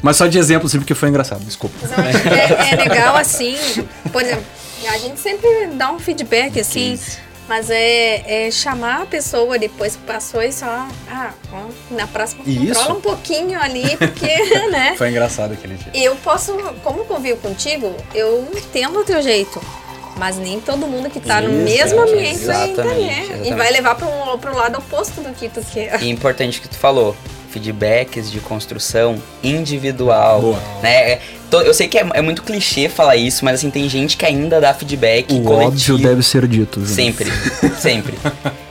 Mas só de exemplo, assim, porque foi engraçado, desculpa. Que é, é legal assim, por exemplo, a gente sempre dá um feedback assim, mas é, é chamar a pessoa depois que passou e só, ah, na próxima Isso. controla um pouquinho ali, porque, né? Foi engraçado aquele dia. Eu posso, como convivo contigo, eu entendo o teu jeito. Mas nem todo mundo que tá no mesmo ambiente vai exatamente, entender. E vai levar para um, pro lado oposto do que tu quer. E importante que tu falou, feedbacks de construção individual. Boa. Né? É, Eu sei que é, é muito clichê falar isso, mas assim, tem gente que ainda dá feedback O coletivo. óbvio deve ser dito. Júnior. Sempre, sempre.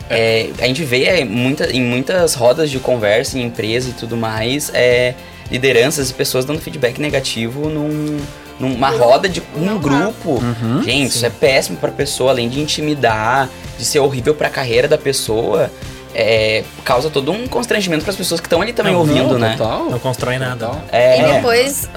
É, a gente vê é, muita, em muitas rodas de conversa em empresa e tudo mais, é, lideranças e pessoas dando feedback negativo num, numa roda de um dá. grupo. gente, isso é péssimo pra pessoa, além de intimidar, de ser horrível pra carreira da pessoa. É, causa todo um constrangimento para as pessoas que estão ali também Não, ouvindo, Não, né? Total. Não constrói nada. Total. É, E depois,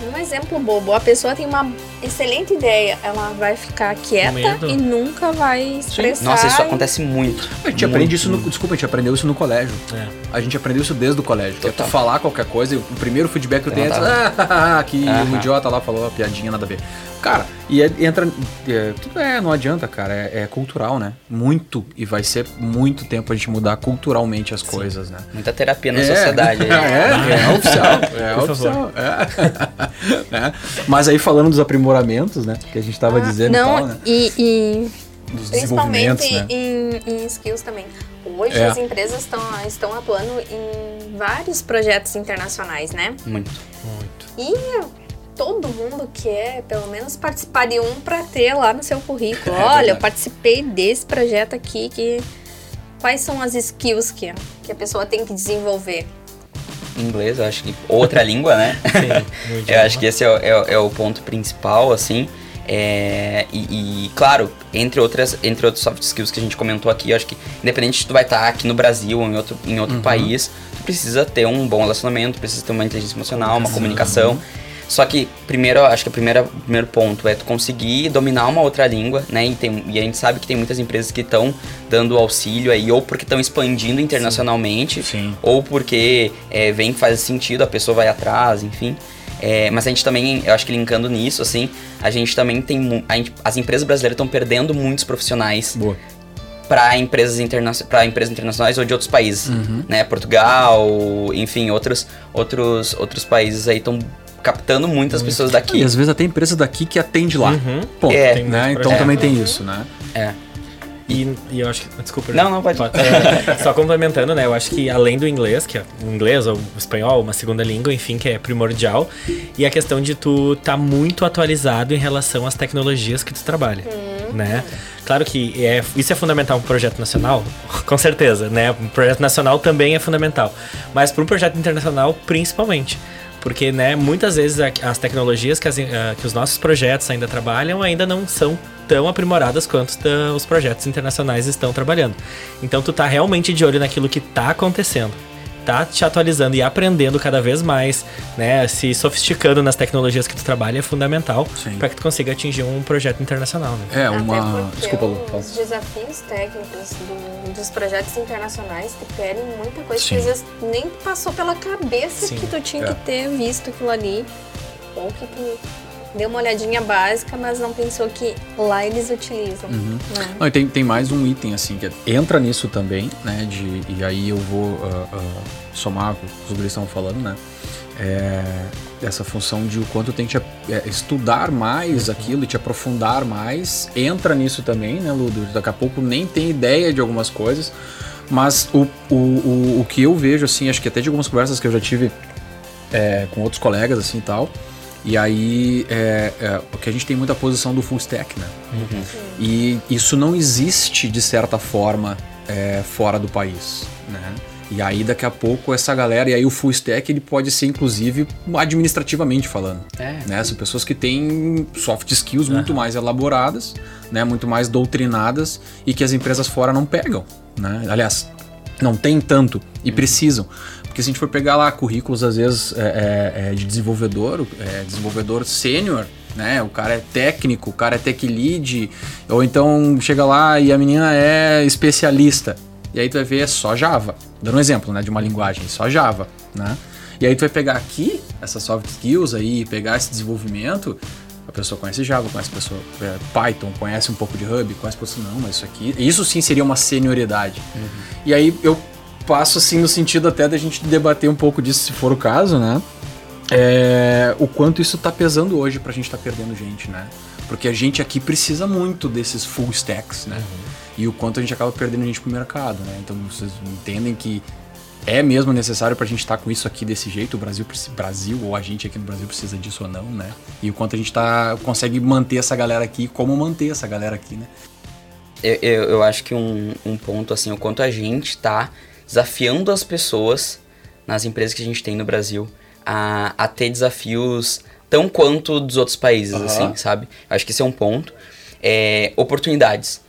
um exemplo bobo, a pessoa tem uma excelente ideia, ela vai ficar quieta e nunca vai expressar. Nossa, isso acontece muito. A gente Muito, aprende isso no. Desculpa, a gente aprendeu isso no colégio. É. A gente aprendeu isso desde o colégio. Que é tu Total. falar qualquer coisa, e o primeiro feedback que eu tenho é ah, que um idiota lá falou a piadinha, nada a ver. Cara, e é- entra. é, tudo é, não adianta, cara. É, é cultural, né? Muito. E vai ser muito tempo a gente mudar culturalmente as coisas, né? Muita terapia na É. sociedade. aí. É, é oficial. É Por oficial. É. Né? Mas aí falando dos aprimoramentos, né? Que a gente tava Ah, dizendo Não, e tal, né? e, e Dos principalmente né? em, em skills também. Hoje É. as empresas estão, estão atuando em vários projetos internacionais, né? Muito. Muito. E todo mundo quer, pelo menos, participar de um para ter lá no seu currículo. É Olha, eu verdade. participei desse projeto aqui que. Quais são as skills que, que a pessoa tem que desenvolver? Inglês, eu acho que outra língua, né? Sim, Eu acho que esse é, o- é é o ponto principal, assim. É, e, e, claro, entre outras, entre outros soft skills que a gente comentou aqui, eu acho que independente de tu vai estar aqui no Brasil ou em outro, em outro país, tu precisa ter um bom relacionamento, precisa ter uma inteligência emocional, uma comunicação. Só que, primeiro, acho que o primeiro, primeiro ponto é tu conseguir dominar uma outra língua, né? E, tem, e a gente sabe que tem muitas empresas que estão dando auxílio aí, ou porque estão expandindo internacionalmente, Sim. ou porque é, vem que faz sentido, a pessoa vai atrás, enfim. É, mas a gente também, eu acho que linkando nisso, assim, a gente também tem. gente- as empresas brasileiras estão perdendo muitos profissionais Boa. para empresas, interna pra empresas internacionais ou de outros países, Uhum. né? Portugal, enfim, outros, outros, outros países aí estão captando muitas pessoas E daqui. às vezes até empresa daqui que atende lá. Uhum. Ponto. É. Tem né? muito Então projeto. também tem isso, né? É. E, e eu acho que. Desculpa. Não, não, pode. É, só complementando, né? Eu acho que além do inglês, que é o inglês ou o espanhol, uma segunda língua, enfim, que é primordial, e a questão de tu tá muito atualizado em relação às tecnologias que tu trabalha, né? Claro que é, isso é fundamental para um projeto nacional, com certeza, né? Um projeto nacional também é fundamental, mas para um projeto internacional, principalmente. Porque, né, muitas vezes as tecnologias que, as- ah, que os nossos projetos ainda trabalham ainda não são tão aprimoradas quanto os projetos internacionais estão trabalhando. Então tu tá realmente de olho naquilo que tá acontecendo. Tá te atualizando e aprendendo cada vez mais, né? Se sofisticando nas tecnologias que tu trabalha é fundamental para que tu consiga atingir um projeto internacional, né? É uma. Desculpa, Lu. os desafios técnicos do- dos projetos internacionais te pedem muita coisa Sim. que às vezes nem passou pela cabeça Sim. que tu tinha É. que ter visto aquilo ali. Ou que tu deu uma olhadinha básica, mas não pensou que lá eles utilizam. Uhum. né? Não, e tem, tem mais um item, assim, que entra nisso também, né? De, e aí eu vou ah, ah, somar o que os guris estão falando, né? é, essa função de o quanto tem que é, estudar mais aquilo e te aprofundar mais. Entra nisso também, né, Ludo? Daqui a pouco nem tem ideia de algumas coisas. Mas o, o, o, o que eu vejo, assim, acho que até de algumas conversas que eu já tive é, com outros colegas, assim, e tal, e aí, é, é, porque a gente tem muita posição do full stack, né? Uhum. E isso não existe, de certa forma, é, fora do país, né? E aí daqui a pouco essa galera, e aí o full stack ele pode ser inclusive administrativamente falando. É. Né? São pessoas que têm soft skills uhum. muito mais elaboradas, né? muito mais doutrinadas e que as empresas fora não pegam. Né? Aliás, não tem tanto e uhum. precisam. Porque se a gente for pegar lá currículos, às vezes, é, é, é de desenvolvedor, é, desenvolvedor sênior, né? O cara é técnico, o cara é tech lead, ou então chega lá e a menina é especialista. E aí tu vai ver é só Java. Dando um exemplo, né, de uma linguagem, só Java, né? E aí tu vai pegar aqui essas soft skills aí, pegar esse desenvolvimento, a pessoa conhece Java, conhece a pessoa é, Python, conhece um pouco de Hub, conhece a pessoa, não, mas isso aqui, isso sim seria uma senioridade. Uhum. E aí eu passo assim no sentido até da gente debater um pouco disso, se for o caso, né? É, o quanto isso tá pesando hoje pra gente tá perdendo gente, né? Porque a gente aqui precisa muito desses full stacks, né? Uhum e o quanto a gente acaba perdendo gente pro mercado, né? Então vocês entendem que é mesmo necessário para a gente estar tá com isso aqui desse jeito, o Brasil, Brasil ou a gente aqui no Brasil precisa disso ou não, né? E o quanto a gente tá, consegue manter essa galera aqui, como manter essa galera aqui, né? Eu, eu, eu acho que um, um ponto, assim, o quanto a gente tá desafiando as pessoas nas empresas que a gente tem no Brasil a, a ter desafios tão quanto dos outros países, uhum. assim, sabe? Acho que esse é um ponto. É, oportunidades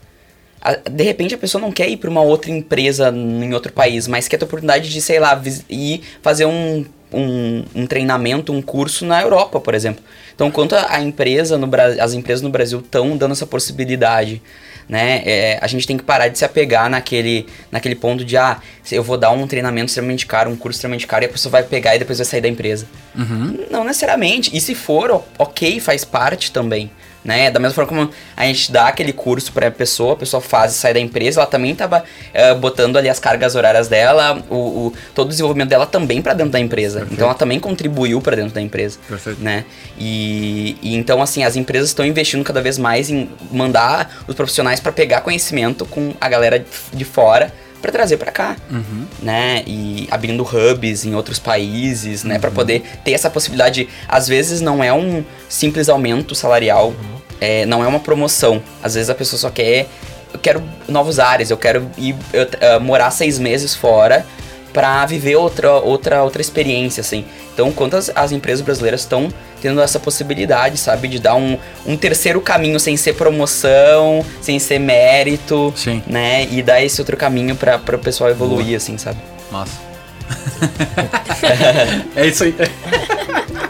de repente a pessoa não quer ir para uma outra empresa em outro país, mas quer ter a oportunidade de, sei lá, ir fazer um, um, um treinamento, um curso na Europa, por exemplo. Então, quanto a empresa no as empresas no Brasil estão dando essa possibilidade, né? É, a gente tem que parar de se apegar naquele, naquele ponto de, ah, eu vou dar um treinamento extremamente caro, um curso extremamente caro, e a pessoa vai pegar e depois vai sair da empresa. Uhum. Não necessariamente. E se for, ok, faz parte também né? Da mesma forma como a gente dá aquele curso para a pessoa, a pessoa faz e sai da empresa, ela também estava uh, eh, botando ali as cargas horárias dela, o, o todo o desenvolvimento dela também para dentro da empresa. Perfeito. Então ela também contribuiu para dentro da empresa, Perfeito. né? E, e, então assim, as empresas estão investindo cada vez mais em mandar os profissionais para pegar conhecimento com a galera de fora para trazer para cá, uhum. né? E abrindo hubs em outros países, né? Uhum. Para poder ter essa possibilidade. Às vezes não é um simples aumento salarial, uhum. é, não é uma promoção. Às vezes a pessoa só quer, eu quero novos áreas, eu quero ir eu, uh, morar seis meses fora para viver outra, outra, outra experiência, assim. Então, quantas as empresas brasileiras estão tendo essa possibilidade, sabe? De dar um, um terceiro caminho sem ser promoção, sem ser mérito, Sim. né? E dar esse outro caminho para o pessoal evoluir, Boa. assim, sabe? Massa. é isso aí.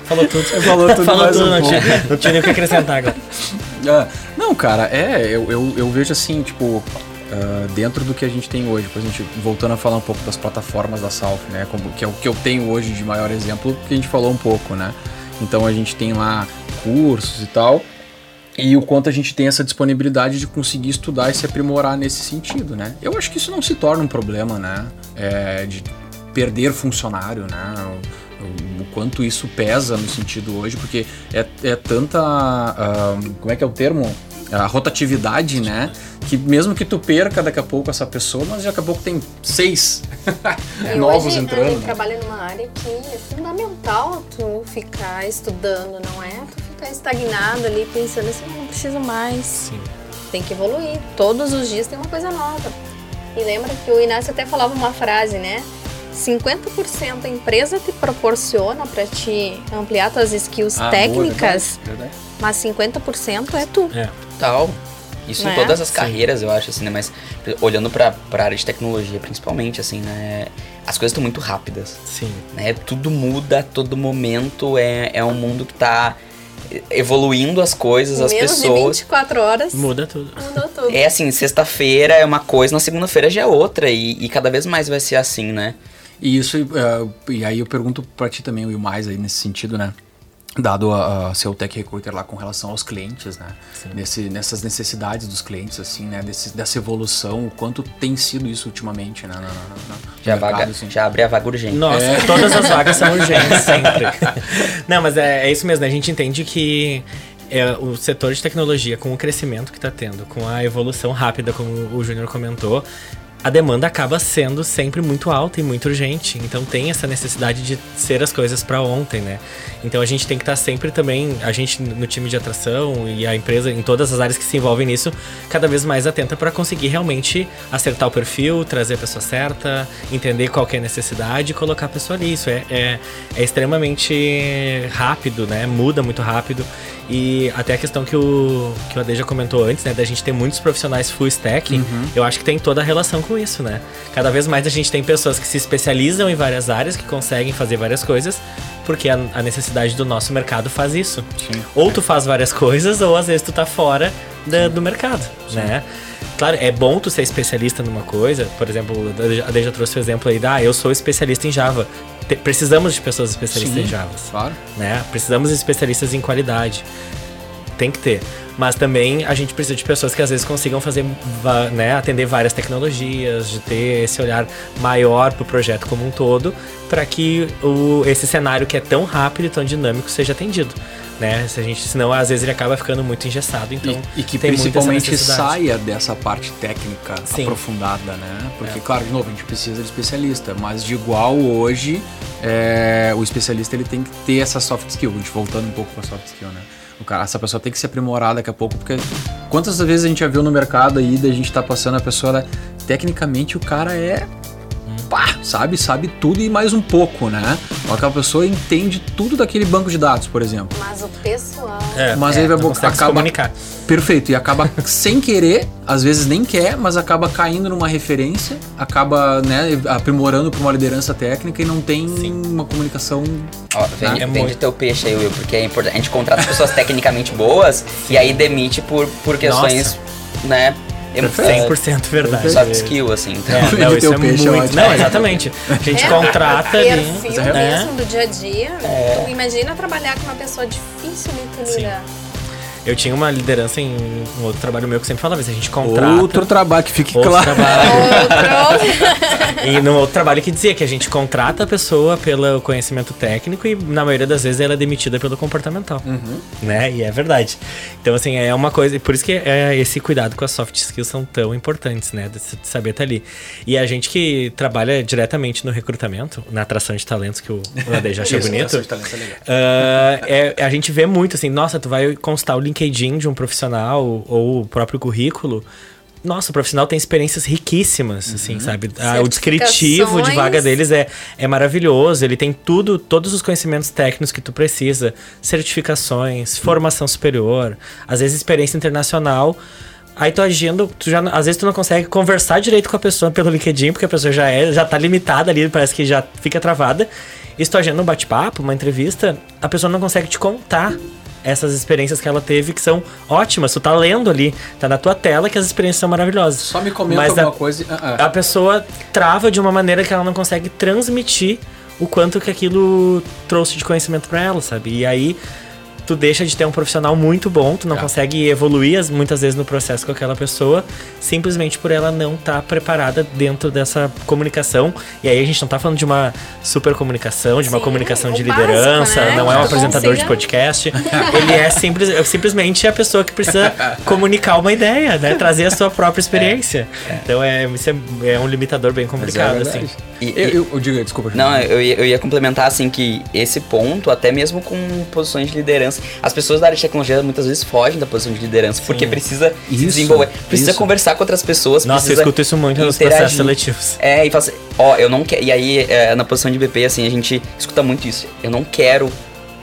Falou tudo. Falou tudo, Falou tudo um não, tinha, não tinha nem o que acrescentar agora. Ah, não, cara, é, eu, eu, eu vejo assim, tipo, Uh, dentro do que a gente tem hoje. Por exemplo, voltando a falar um pouco das plataformas da Salf, né? Como, que é o que eu tenho hoje de maior exemplo, que a gente falou um pouco, né? Então a gente tem lá cursos e tal. E o quanto a gente tem essa disponibilidade de conseguir estudar e se aprimorar nesse sentido, né? Eu acho que isso não se torna um problema, né? É, de perder funcionário, né? O, o, quanto isso pesa no sentido hoje, porque é, é tanta. Uh, como é que é o termo? a rotatividade, né? Que mesmo que tu perca daqui a pouco essa pessoa, mas daqui a pouco tem seis novos hoje, entrando. A gente trabalha numa área que é fundamental tu ficar estudando, não é? Tu ficar estagnado ali pensando assim, não preciso mais. Sim. Tem que evoluir. Todos os dias tem uma coisa nova. E lembra que o Inácio até falava uma frase, né? 50% a empresa te proporciona para te ampliar tuas skills ah, técnicas, boa, verdade, verdade. mas 50% é tu. É tal. Isso em é? todas as Sim. carreiras, eu acho, assim, né? Mas olhando pra, pra área de tecnologia, principalmente, assim, né? As coisas estão muito rápidas. Sim. Né? Tudo muda a todo momento. É, é um mundo que tá evoluindo as coisas, as Menos pessoas. De 24 horas. Muda tudo. Mudou tudo. É assim, sexta-feira é uma coisa, na segunda-feira já é outra. E, e, cada vez mais vai ser assim, né? E isso, uh, e aí eu pergunto pra ti também, o mais aí nesse sentido, né? Dado a, a ser o tech recruiter lá com relação aos clientes, né? Nesse, nessas necessidades dos clientes, assim, né? Desse, dessa evolução, o quanto tem sido isso ultimamente, né? Na, na, na, já, mercado, vaga, assim. já abre a vaga urgente. Nossa, é. todas as vagas são urgentes, sempre. Não, mas é, é isso mesmo, né? A gente entende que é, o setor de tecnologia, com o crescimento que está tendo, com a evolução rápida, como o Júnior comentou, a demanda acaba sendo sempre muito alta e muito urgente. Então tem essa necessidade de ser as coisas para ontem, né? Então a gente tem que estar tá sempre também, a gente no time de atração e a empresa em todas as áreas que se envolvem nisso, cada vez mais atenta para conseguir realmente acertar o perfil, trazer a pessoa certa, entender qual é a necessidade e colocar a pessoa ali. Isso é, é, é extremamente rápido, né? Muda muito rápido. E até a questão que o, que o Ade já comentou antes, né? Da gente ter muitos profissionais full stack, uhum. eu acho que tem toda a relação com isso, né? Cada vez mais a gente tem pessoas que se especializam em várias áreas, que conseguem fazer várias coisas, porque a, a necessidade do nosso mercado faz isso. Sim. Ou tu faz várias coisas, ou às vezes tu tá fora da, do mercado, Sim. né? Claro, é bom tu ser especialista numa coisa. Por exemplo, a Deja trouxe o exemplo aí da, ah, eu sou especialista em Java te, precisamos de pessoas especialistas Sim, em Java. Claro. Né? Precisamos de especialistas em qualidade. Tem que ter. Mas também a gente precisa de pessoas que às vezes consigam fazer, né, atender várias tecnologias, de ter esse olhar maior para o projeto como um todo, para que o, esse cenário que é tão rápido e tão dinâmico seja atendido né? Se a gente, senão às vezes ele acaba ficando muito engessado, então e, e que principalmente saia dessa parte técnica Sim. aprofundada, né? Porque é. claro, de novo, a gente precisa de especialista, mas de igual hoje é, o especialista ele tem que ter essa soft skill. A gente voltando um pouco para soft skill, né? O cara, essa pessoa tem que se aprimorar daqui a pouco, porque quantas vezes a gente já viu no mercado aí, da gente tá passando a pessoa, ela, tecnicamente o cara é pá, sabe, sabe tudo e mais um pouco, né? Aquela pessoa entende tudo daquele banco de dados, por exemplo. Mas o pessoal. É, mas é, aí vai acaba comunicar. Perfeito, e acaba sem querer, às vezes nem quer, mas acaba caindo numa referência, acaba, né, aprimorando para uma liderança técnica e não tem Sim. uma comunicação. Ó, vende, né? vende teu peixe aí, Will, porque é importante. A gente contrata pessoas tecnicamente boas e aí demite por, por questões, Nossa. né? 100% verdade. Soft skill, assim. Então. É, não, isso é muito... Não, exatamente. A gente é, contrata ali... perfil é. mesmo do dia a dia. É. Tu imagina trabalhar com uma pessoa difícil de lidar. Eu tinha uma liderança em um outro trabalho meu que sempre falava, se a gente contrata... Outro trabalho, que fique claro. Trabalho. e no outro trabalho que dizia que a gente contrata a pessoa pelo conhecimento técnico e na maioria das vezes ela é demitida pelo comportamental. Uhum. Né? E é verdade. Então, assim, é uma coisa... Por isso que é, esse cuidado com as soft skills são tão importantes, né? De saber estar ali. E a gente que trabalha diretamente no recrutamento, na atração de talentos, que o Ladei já achou bonito. Uh, é, a gente vê muito, assim, nossa, tu vai constar o LinkedIn de um profissional ou o próprio currículo, nossa, o profissional tem experiências riquíssimas, uhum. assim, sabe? Ah, o descritivo de vaga deles é, é maravilhoso. Ele tem tudo, todos os conhecimentos técnicos que tu precisa, certificações, formação superior, às vezes experiência internacional. Aí tu agindo, tu já, às vezes tu não consegue conversar direito com a pessoa pelo LinkedIn, porque a pessoa já é, já tá limitada ali, parece que já fica travada. E se tu agindo um bate-papo, uma entrevista, a pessoa não consegue te contar essas experiências que ela teve que são ótimas. Tu tá lendo ali, tá na tua tela que as experiências são maravilhosas. Só me comenta Mas alguma a, coisa. Uh -uh. A pessoa trava de uma maneira que ela não consegue transmitir o quanto que aquilo trouxe de conhecimento para ela, sabe? E aí tu deixa de ter um profissional muito bom, tu não é. consegue evoluir muitas vezes no processo com aquela pessoa, simplesmente por ela não estar tá preparada dentro dessa comunicação. E aí a gente não tá falando de uma super comunicação, de uma Sim, comunicação de liderança, né? não é um apresentador de podcast. Ele é, simples, é simplesmente a pessoa que precisa comunicar uma ideia, né? Trazer a sua própria experiência. É, é. Então é, isso é, é, um limitador bem complicado, é assim. E, eu, eu, eu digo, desculpa. Não, eu ia, eu ia complementar assim que esse ponto, até mesmo com posições de liderança, as pessoas da área de tecnologia muitas vezes fogem da posição de liderança, Sim. porque precisa isso, se desenvolver, precisa isso. conversar com outras pessoas. Nossa, eu escuto isso muito nos processos seletivos. É, e fala assim, ó, eu não quero. E aí, é, na posição de BP, assim, a gente escuta muito isso. Eu não quero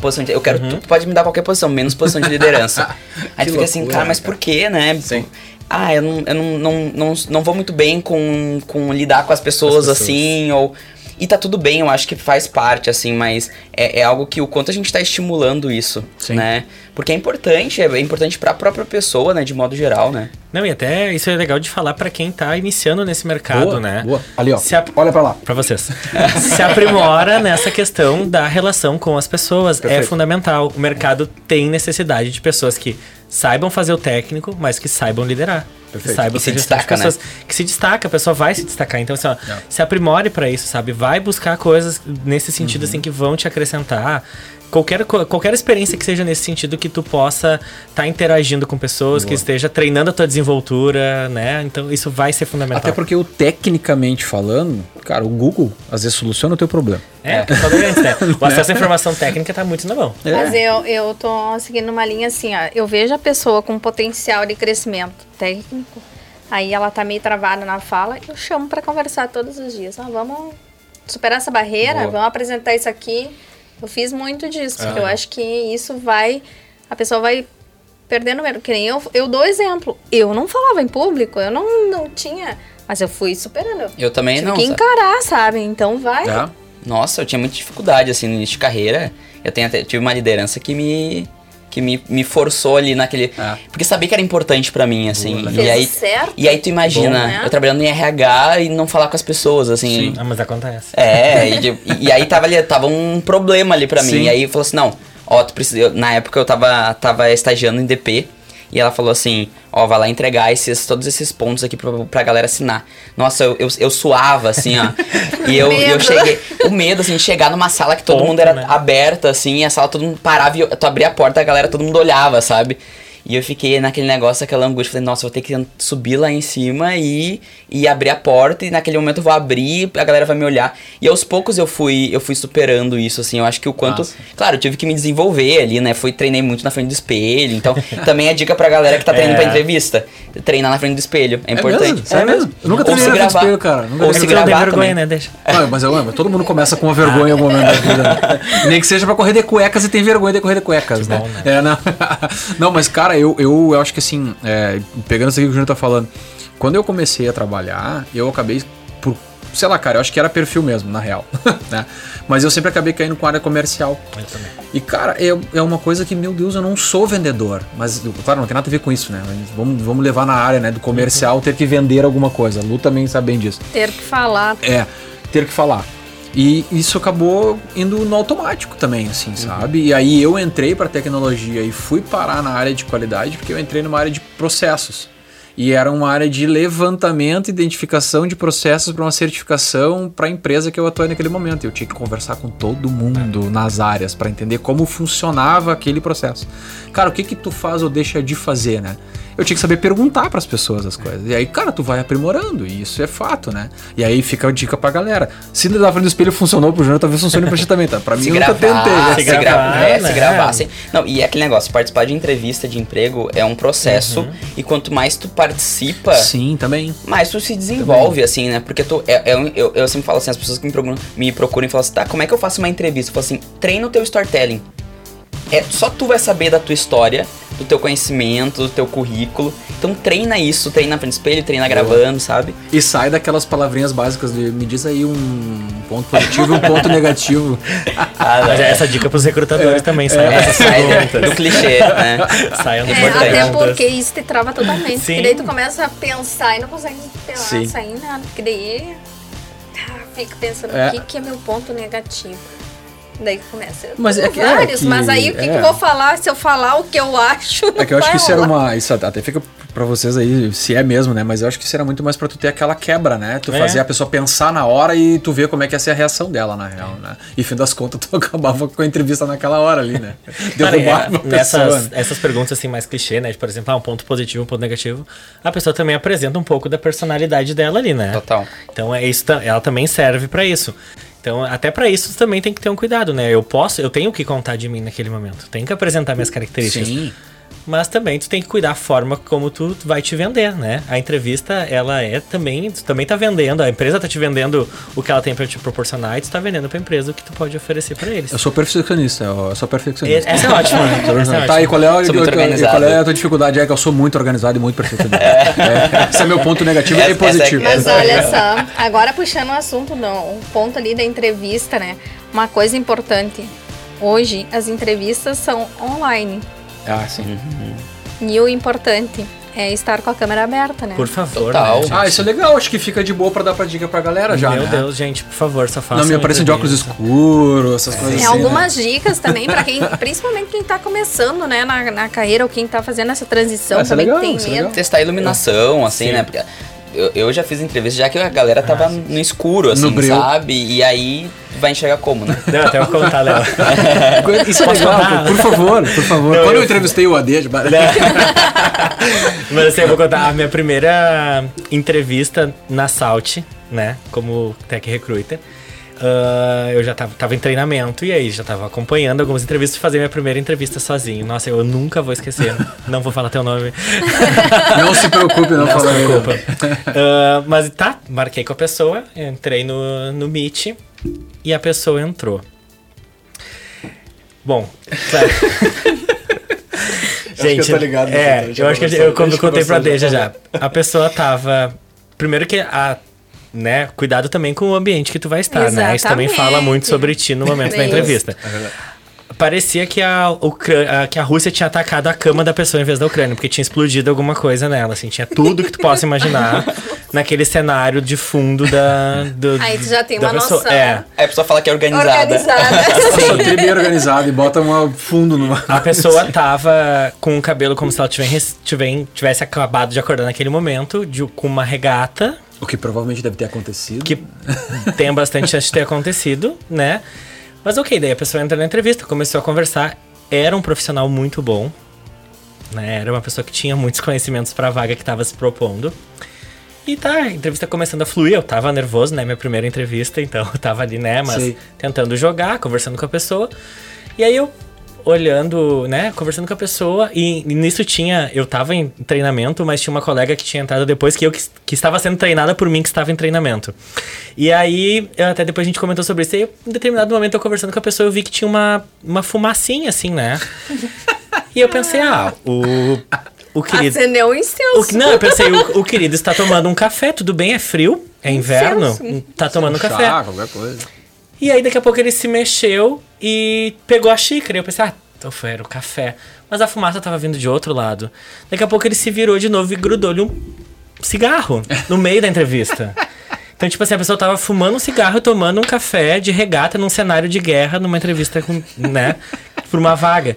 posição de. Eu quero. Uhum. Tu pode me dar qualquer posição, menos posição de liderança. aí tu fica assim, cara, mas por quê, né? Sim. Ah, eu não, eu não, não, não, não vou muito bem com, com lidar com as pessoas, as pessoas. assim, ou. E tá tudo bem, eu acho que faz parte, assim, mas é, é algo que o quanto a gente tá estimulando isso, Sim. né? Porque é importante, é importante pra própria pessoa, né, de modo geral, né? Não, e até isso é legal de falar pra quem tá iniciando nesse mercado, boa, né? Boa. Ali, ó. Se a- Olha pra lá. Pra vocês. Se aprimora nessa questão da relação com as pessoas. É Perfeito. fundamental. O mercado tem necessidade de pessoas que saibam fazer o técnico, mas que saibam liderar. Perfeito. Que saibam E se destaca, né? pessoas. Que se destaca, a pessoa vai se destacar. Então, assim, ó, É. se aprimore pra isso, sabe? Vai buscar coisas nesse sentido, Uhum. assim, que vão te acrescentar. Qualquer, qualquer experiência que seja nesse sentido que tu possa estar interagindo com pessoas, que Boa. esteja treinando a tua desenvoltura, né? Então isso vai ser fundamental. Até porque o tecnicamente falando, cara, o Google às vezes soluciona o teu problema. É, o que eu falei antes, né? O acesso à informação técnica tá muito na mão. Mas eu, eu tô seguindo uma linha assim, ó. Eu vejo a pessoa com potencial de crescimento técnico, aí ela tá meio travada na fala, eu chamo pra conversar todos os dias. Ah, vamos superar essa barreira, Boa. vamos apresentar isso aqui. Eu fiz muito disso, porque Ah. eu acho que isso vai. A pessoa vai perdendo medo. Que nem eu, eu dou exemplo. Eu não falava em público, eu não, não tinha. Mas eu fui superando. Eu também Tive não. que sabe? encarar, sabe? Então vai. É. Nossa, eu tinha muita dificuldade, assim, no início de carreira. Eu tenho até, tive uma liderança que me que me, me forçou ali naquele... É. Porque sabia que era importante pra mim, assim. Boa, e aí, certo. e aí tu imagina, Bom, né? eu trabalhando em RH e não falar com as pessoas, assim. Ah, mas acontece. É, e, e aí tava ali, tava um problema ali pra mim. Sim. E aí falou assim, não, ó, tu precisa. eu- na época eu tava, tava estagiando em DP. E ela falou assim, ó, vai lá entregar esses, todos esses pontos aqui pra, pra galera assinar. Nossa, eu, eu, eu suava, assim, ó. e eu, eu cheguei. O medo, assim, de chegar numa sala que todo Ponto, mundo era né? aberta, assim, e a sala todo mundo parava e eu, tu abria a porta, a galera, todo mundo olhava, sabe? E eu fiquei naquele negócio, aquela angústia, falei, nossa, vou ter que subir lá em cima e, e abrir a porta, e naquele momento eu vou abrir, a galera vai me olhar. E aos poucos eu fui, eu fui superando isso, assim, eu acho que o quanto. Massa. Claro, eu tive que me desenvolver ali, né? Fui, treinei muito na frente do espelho. Então, também é dica pra galera que tá treinando É. pra entrevista. Treinar na frente do espelho. É importante. mesmo? Sério mesmo? Eu nunca treinei se na frente do espelho, cara. Nunca Ou se gravar vergonha, também. né? Deixa. Não, mas eu amo. Todo mundo começa com uma vergonha em algum momento da vida. né? Nem que seja pra correr de cuecas e tem vergonha de correr de cuecas, né? bom, né? É, não. não, mas cara, eu, eu, eu acho que assim, é, pegando isso aqui que o Júnior tá falando, quando eu comecei a trabalhar, eu acabei por. Sei lá, cara, eu acho que era perfil mesmo, na real. né? Mas eu sempre acabei caindo com a área comercial. Eu também. E, cara, é, é uma coisa que, meu Deus, eu não sou vendedor. Mas, claro, não tem nada a ver com isso, né? Vamos, vamos levar na área né, do comercial ter que vender alguma coisa. A Lu também sabe bem disso. Ter que falar. É, ter que falar. E isso acabou indo no automático também, assim, sabe? E aí eu entrei para tecnologia e fui parar na área de qualidade porque eu entrei numa área de processos. E era uma área de levantamento e identificação de processos para uma certificação para a empresa que eu atuei naquele momento. Eu tinha que conversar com todo mundo nas áreas para entender como funcionava aquele processo. Cara, o que que tu faz ou deixa de fazer, né? Eu tinha que saber perguntar para as pessoas as coisas. E aí, cara, tu vai aprimorando, e isso é fato, né? E aí fica a dica pra galera. Se na frente do espelho funcionou pro Júnior, talvez funcione pra ti também, tá? Pra mim, Se eu nunca gravar, tentei. né? se, Se gravar, gravar, é, né? se gravar. assim. Não, e é aquele negócio, participar de entrevista de emprego é um processo, e quanto mais tu participa, Sim, também. mais tu se desenvolve, assim, né? Porque tu, é, é eu, eu sempre falo assim, as pessoas que me procuram, me procuram e falam assim, tá, como é que eu faço uma entrevista? Eu falo assim, treina o teu storytelling. É, só tu vai saber da tua história, do teu conhecimento, do teu currículo. Então treina isso, treina na frente do espelho, treina gravando, sabe? E sai daquelas palavrinhas básicas de me diz aí um ponto positivo e um ponto negativo. Ah, Mas é, essas dicas pros recrutadores também, sabe? é, sai perguntas. do clichê, né? Saiam das É, Importante. até porque isso te trava totalmente. Sim. Porque daí tu começa a pensar e não consegue pensar, Sim. sair em nada. Porque daí ah, fica pensando É. o que, que é meu ponto negativo. Daí começa. Mas é que- é vários, que- mas aí o que, que é. eu vou falar? Se eu falar o que eu acho. É que eu acho que isso era uma. Isso até fica pra vocês aí, se é mesmo, né? Mas eu acho que isso era muito mais pra tu ter aquela quebra, né? Tu É. fazer a pessoa pensar na hora e tu ver como é que ia ser a reação dela, na real, né? E fim das contas, tu acabava com a entrevista naquela hora ali, né? Derrubava é, nessas né? essas perguntas assim mais clichê, né? De, por exemplo, ah, um ponto positivo, um ponto negativo. A pessoa também apresenta um pouco da personalidade dela ali, né? Total. Então é isso, ela também serve pra isso. Então, até pra isso também tem que ter um cuidado, né? Eu posso, eu tenho que contar de mim naquele momento. Tenho que apresentar minhas características. Sim. Mas também tu tem que cuidar da forma como tu vai te vender, né? A entrevista, ela é também, tu também tá vendendo, a empresa tá te vendendo o que ela tem para te proporcionar e tu tá vendendo pra empresa o que tu pode oferecer para eles. Eu sou perfeccionista, eu sou perfeccionista. Essa é ótima. Essa é tá, e qual é, a, Sou muito e qual é a tua dificuldade? É que eu sou muito organizado e muito perfeccionista. É, esse é meu ponto negativo Essa- e positivo. essa Mas olha só, agora puxando o assunto, não, o ponto ali da entrevista, né? Uma coisa importante. Hoje as entrevistas são online. Ah, sim. E o importante é estar com a câmera aberta, né? Por favor, Total. né? Ah, isso é legal. Acho que fica de boa pra dar pra dica pra galera já, Meu né? Deus, gente, por favor, só faça Não me aparecem de óculos escuros, essas coisas Tem assim. algumas né? dicas também para quem, principalmente quem tá começando, né, na, na carreira ou quem tá fazendo essa transição Ah, isso é também legal, tem isso é medo. legal. Testar a iluminação, assim, Sim. né? Porque eu, eu já fiz entrevista já que a galera tava no escuro, assim, No sabe? E aí vai enxergar como, né? Não, até eu contar, Léo. Isso é legal, contar? por favor, por favor. Não, Quando eu eu- entrevistei o AD, de- Mas assim, eu vou contar a minha primeira entrevista na Salt, né? Como Tech Recruiter. Ah, eu já tava, tava em treinamento e aí já tava acompanhando algumas entrevistas e fazer minha primeira entrevista sozinho. Nossa, eu nunca vou esquecer. não vou falar teu nome. não se preocupe, não, Não se fala preocupa. Ah, mas tá, marquei com a pessoa, entrei no, no Meet e a pessoa entrou. Bom, claro. que eu ligado é, eu acho que eu, conversou- como eu já contei pra Deja já já, a pessoa tava. Primeiro que a. Né, cuidado também com o ambiente que tu vai estar, né? Isso também fala muito Exatamente. sobre ti no momento da Isso. entrevista. Parecia que a, Ucrânia, que a Rússia tinha atacado a cama da pessoa em vez da Ucrânia, porque tinha explodido alguma coisa nela, assim, tinha tudo que tu possa imaginar naquele cenário de fundo da. Do, Aí tu já tem uma pessoa. noção. É. Aí a pessoa fala que é organizada. Organizada. Só tri bem organizado e bota um fundo numa. A pessoa tava com o cabelo como se ela tivesse, tivesse, tivesse acabado de acordar naquele momento, de- com uma regata, O que provavelmente deve ter acontecido. que tem bastante chance de ter acontecido, né? Mas ok, daí a pessoa entra na entrevista, começou a conversar, era um profissional muito bom, né? Era uma pessoa que tinha muitos conhecimentos pra vaga que tava se propondo. E tá, a entrevista começando a fluir, eu tava nervoso, né? Minha primeira entrevista, então eu tava ali, né? Mas Sei. tentando jogar, conversando com a pessoa. E aí eu olhando, né, conversando com a pessoa e, nisso tinha, eu tava em treinamento, mas tinha uma colega que tinha entrado depois que eu que, que estava sendo treinada por mim que estava em treinamento. E aí, eu- até depois a gente comentou sobre isso, e aí, em determinado momento eu conversando com a pessoa, eu vi que tinha uma, uma fumacinha assim, né? E eu pensei, ah, o o querido Acendeu um o, incenso. não, eu pensei, o, o querido está tomando um café, tudo bem, é frio, é inverno, Incenso. tá tomando um Chá, café. qualquer coisa. E aí daqui a pouco ele se mexeu e pegou a xícara. E eu pensei, ah, então foi, era o café. Mas a fumaça tava vindo de outro lado. Daqui a pouco ele se virou de novo e grudou-lhe um cigarro no meio da entrevista. Então, tipo assim, a pessoa tava fumando um cigarro e tomando um café de regata num cenário de guerra, numa entrevista com, né, por uma vaga.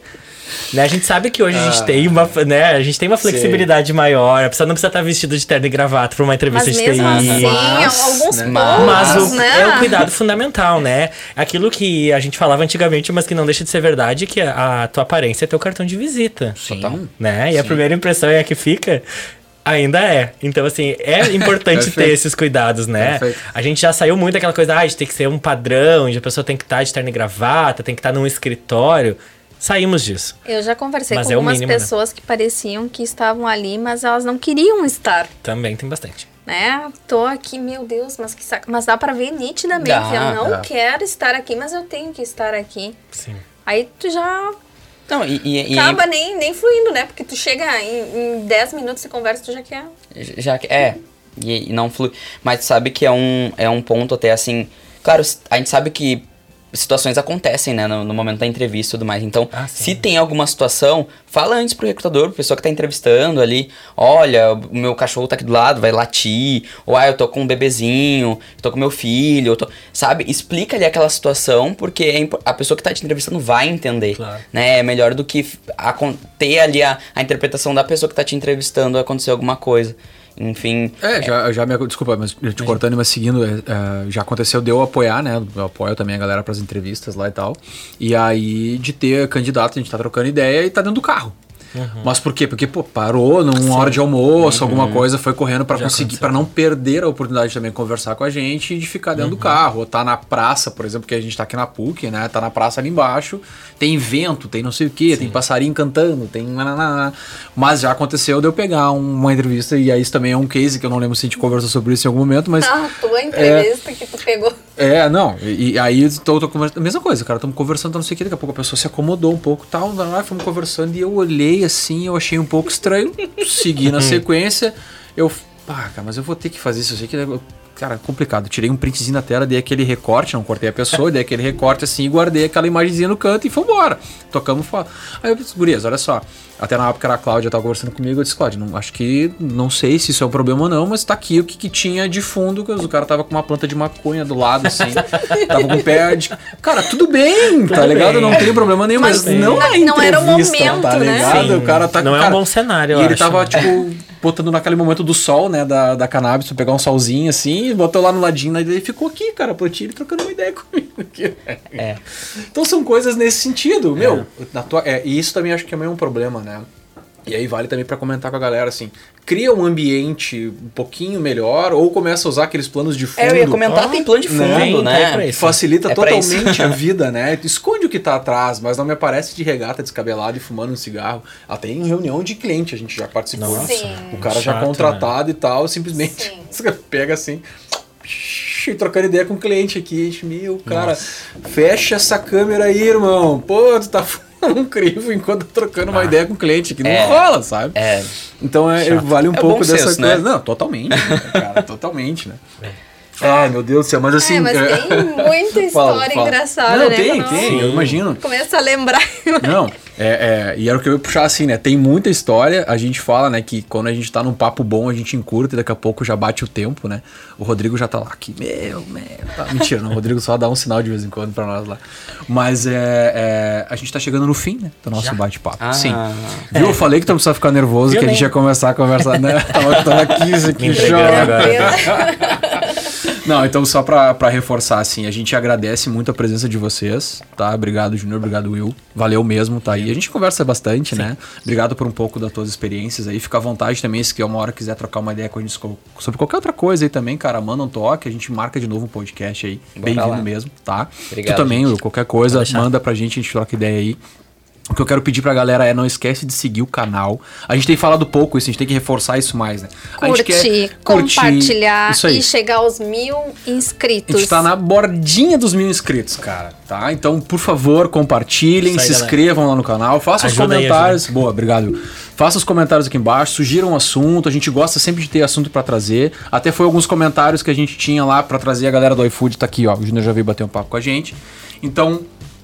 Né, a gente sabe que hoje a gente tem uma, né, a gente tem uma flexibilidade maior, a pessoa não precisa estar vestida de terno e gravata pra uma entrevista Mas de mesmo TI. assim, Mas, alguns né? pontos, Mas o, né? é o cuidado fundamental, né? Aquilo que a gente falava antigamente, mas que não deixa de ser verdade, que a, a tua aparência é teu cartão de visita. Total. Né? E a primeira impressão é a que fica. Ainda é. Então, assim, é importante ter esses cuidados, né? Perfeito. A gente já saiu muito daquela coisa, ah, de ter que ser um padrão, de a pessoa tem que estar de terno e gravata, tem que estar num escritório. Saímos disso. Eu já conversei Mas com é algumas mínimo, né? pessoas que pareciam que estavam ali, mas elas não queriam estar. Também tem bastante. Né? Tô aqui, meu Deus, mas que saco. Mas dá pra ver nitidamente. Dá, eu não dá. quero estar aqui, mas eu tenho que estar aqui. Sim. Aí tu já Não, e, e, e acaba nem, nem fluindo, né? Porque tu chega em, em 10 minutos de conversa, tu já quer. já que é e, e não flui mas sabe que é um é um ponto até assim claro a gente sabe que situações acontecem né no, no momento da entrevista e tudo mais. Então Ah, se tem alguma situação fala antes pro recrutador pro pessoa que tá entrevistando ali. Olha o meu cachorro tá aqui do lado vai latir. Ou ah eu tô com um bebezinho eu tô com meu filho sabe? Explica ali aquela situação porque é a pessoa que tá te entrevistando vai entender Claro. né? É melhor do que ter ali a, a interpretação da pessoa que tá te entrevistando acontecer alguma coisa enfim É, já, já me. Desculpa, mas te cortando, mas seguindo, é, é, já aconteceu de eu apoiar, né? Eu apoio também a galera pras entrevistas lá e tal. E aí, de ter candidato, a gente tá trocando ideia e tá dentro do carro. Mas por quê? Porque, pô, parou numa hora de almoço, alguma coisa, foi correndo pra Já conseguir, pra não perder a oportunidade também de conversar com a gente e de ficar dentro do carro. Ou tá na praça, por exemplo, que a gente tá aqui na PUC, né? Tá na praça ali embaixo, tem vento, tem não sei o quê, tem passarinho cantando, tem. Mas já aconteceu de eu pegar um- uma entrevista, e aí isso também é um case que eu não lembro se a gente conversou sobre isso em algum momento, mas. Ah, a tua entrevista que tu pegou. É, não, e, e aí tô, tô conversando, mesma coisa, cara, estamos conversando, não sei o que, daqui a pouco a pessoa se acomodou um pouco tal, lá, lá, fomos conversando e eu olhei assim, eu achei um pouco estranho, segui na sequência, eu, pá, cara, mas eu vou ter que fazer isso, eu sei que, eu- cara, é complicado, tirei um printzinho na tela, dei aquele recorte, não cortei a pessoa, dei aquele recorte assim e guardei aquela imagenzinha no canto e fomos tocamos fora. Aí eu disse, gurias, olha só, até na época era a Cláudia, tava conversando comigo, eu disse, Cláudia, não, acho que, não sei se isso é um problema ou não, mas tá aqui o que, que tinha de fundo, que o cara tava com uma planta de maconha do lado, assim, tava com o pé de... Cara, tudo bem, tá Tudo ligado? bem. Não tem problema nenhum, mas, Mas não não era o entrevista, momento, tá né? ligado? Sim, o cara tá não é um cara, bom cenário, eu E ele acho, tava, né? tipo, botando naquele momento do sol, né, da, da cannabis, pra pegar um solzinho, assim, e botou lá no ladinho, aí ele ficou aqui, cara, plantinha, ele trocando uma ideia comigo aqui. É. Então são coisas nesse sentido, meu. Na tua, é, e isso também acho que é meio um problema, né? E aí vale também pra comentar com a galera assim, cria um ambiente um pouquinho melhor ou começa a usar aqueles planos de fundo. É, eu ia comentar, tem plano de fundo, né? isso. facilita É totalmente a vida, né? Esconde o que tá atrás, mas não me aparece de regata descabelado e fumando um cigarro. Até em reunião de cliente a gente já participou. Nossa, Sim. O cara já chato, contratado e tal, simplesmente Sim. pega assim, e trocando ideia com o cliente aqui. Meu, cara, fecha essa câmera aí, irmão. Pô, tu tá um crivo enquanto trocando uma ideia com o cliente aqui. Não É. rola, sabe? É, Então é, vale um É pouco dessa senso, coisa. né? Não, totalmente, né, cara, totalmente, né? Ai, meu Deus do céu, mas assim. é, mas é- tem muita história Fala, fala. engraçada, Não, né? tem, Nossa, tem, eu imagino. Começa a lembrar. Não, é, é, e era o que eu ia puxar assim, né? Tem muita história, a gente fala, né, que quando a gente tá num papo bom, a gente encurta e daqui a pouco já bate o tempo, né? O Rodrigo já tá lá aqui, meu, meu. Tá. Mentira, não, o Rodrigo só dá um sinal de vez em quando pra nós lá. Mas é, é, a gente tá chegando no fim, né, do nosso bate-papo. Ah. Sim. Viu? Eu falei que tu não precisa ficar nervoso, Viu que a nem? gente ia começar a conversar, né? Tava, tava aqui, isso aqui, Me chora. agora. Não, então só pra, pra reforçar, assim, a gente agradece muito a presença de vocês, tá? Obrigado, Junior, obrigado, Will. Valeu mesmo, tá aí. A gente conversa bastante, né? Obrigado por um pouco das tuas experiências aí. Fica à vontade também, se uma hora quiser trocar uma ideia com a gente so- sobre qualquer outra coisa aí também, cara, manda um toque, a gente marca de novo um podcast aí. Bem-vindo mesmo, tá? Obrigado, tu também, gente. Will, qualquer coisa, manda pra gente, a gente troca ideia aí. O que eu quero pedir pra galera é não esquece de seguir o canal. A gente tem falado pouco isso, a gente tem que reforçar isso mais, né? A gente quer Curtir, curtir, compartilhar aí. e chegar aos mil A inscritos. gente tá na bordinha dos mil inscritos, cara, tá? Então, por favor, compartilhem, aí, se galera. inscrevam lá no canal, façam os Ajuda aí, comentários. Boa, obrigado. Faça os comentários aqui embaixo, sugiram um assunto, a gente gosta sempre de ter assunto pra trazer. Até foi alguns comentários que a gente tinha lá pra trazer a galera do iFood, tá aqui, ó. O Júnior já veio bater um papo com a gente. Então,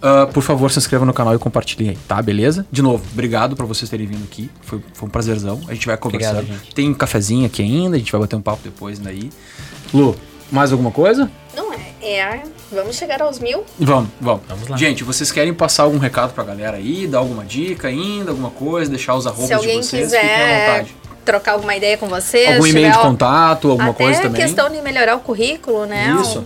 ah, por favor, se inscreva no canal e compartilhem aí, tá? Beleza? De novo, obrigado pra vocês terem vindo aqui. Foi, foi um prazerzão. A gente vai conversando. Obrigado, gente. Tem um cafezinho aqui ainda, a gente vai bater um papo depois daí. Lu, mais alguma coisa? Não é, é. Vamos chegar aos mil? Vamos, vamos. Vamos lá. Gente, vocês querem passar algum recado pra galera aí? Dar alguma dica ainda, alguma coisa? Deixar os arrobas Se alguém de vocês? Fiquem à quiser vontade. trocar alguma ideia com vocês. Algum e-mail de contato, alguma Até coisa também? questão de melhorar o currículo, né? Isso.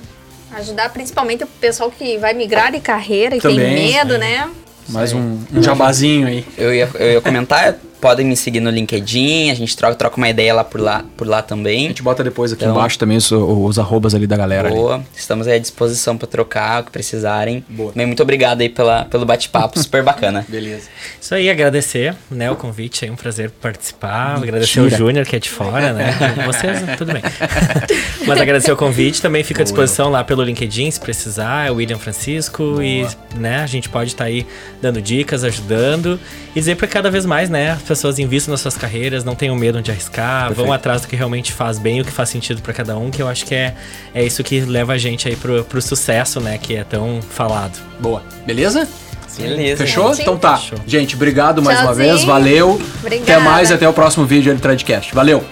Ajudar principalmente o pessoal que vai migrar de carreira e Também, tem medo, né? Mais um, um jabazinho aí. eu ia, eu ia comentar, podem me seguir no LinkedIn, a gente troca, troca uma ideia lá por lá, por lá A também. gente bota depois aqui Então- embaixo também os, os arrobas ali da galera. ali. Boa, estamos aí à disposição para trocar o que precisarem. Boa. Bem, muito obrigado aí pela, pelo bate-papo, super bacana. Beleza. Isso aí, agradecer né, o convite, é um prazer participar. Agradecer Mentira. o Júnior, que é de fora, né? Vocês, tudo bem. Mas agradecer o convite, também fica à disposição lá pelo LinkedIn, se precisar, é o William Francisco. E né, a gente pode estar aí dando dicas, ajudando. E dizer para cada vez mais, né? As pessoas invistam nas suas carreiras, não tenham medo de arriscar, Perfeito. vão atrás do que realmente faz bem e o que faz sentido para cada um, que eu acho que é, é isso que leva a gente aí pro, pro sucesso, né? Que é tão falado. Boa. Beleza? Beleza. Fechou? Sim. Então tá. Fechou. Gente, obrigado mais uma Tchauzinho. vez. Valeu. Obrigada. Até mais e até o próximo vídeo aí do Threadcast. Valeu.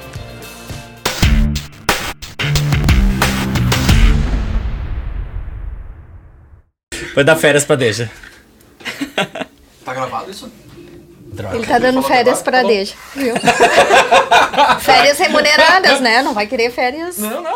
Vai dar férias pra Deja. Tá gravado isso? Ele tá dando férias pra Deja, viu? férias remuneradas, né? Não vai querer férias. Não, não.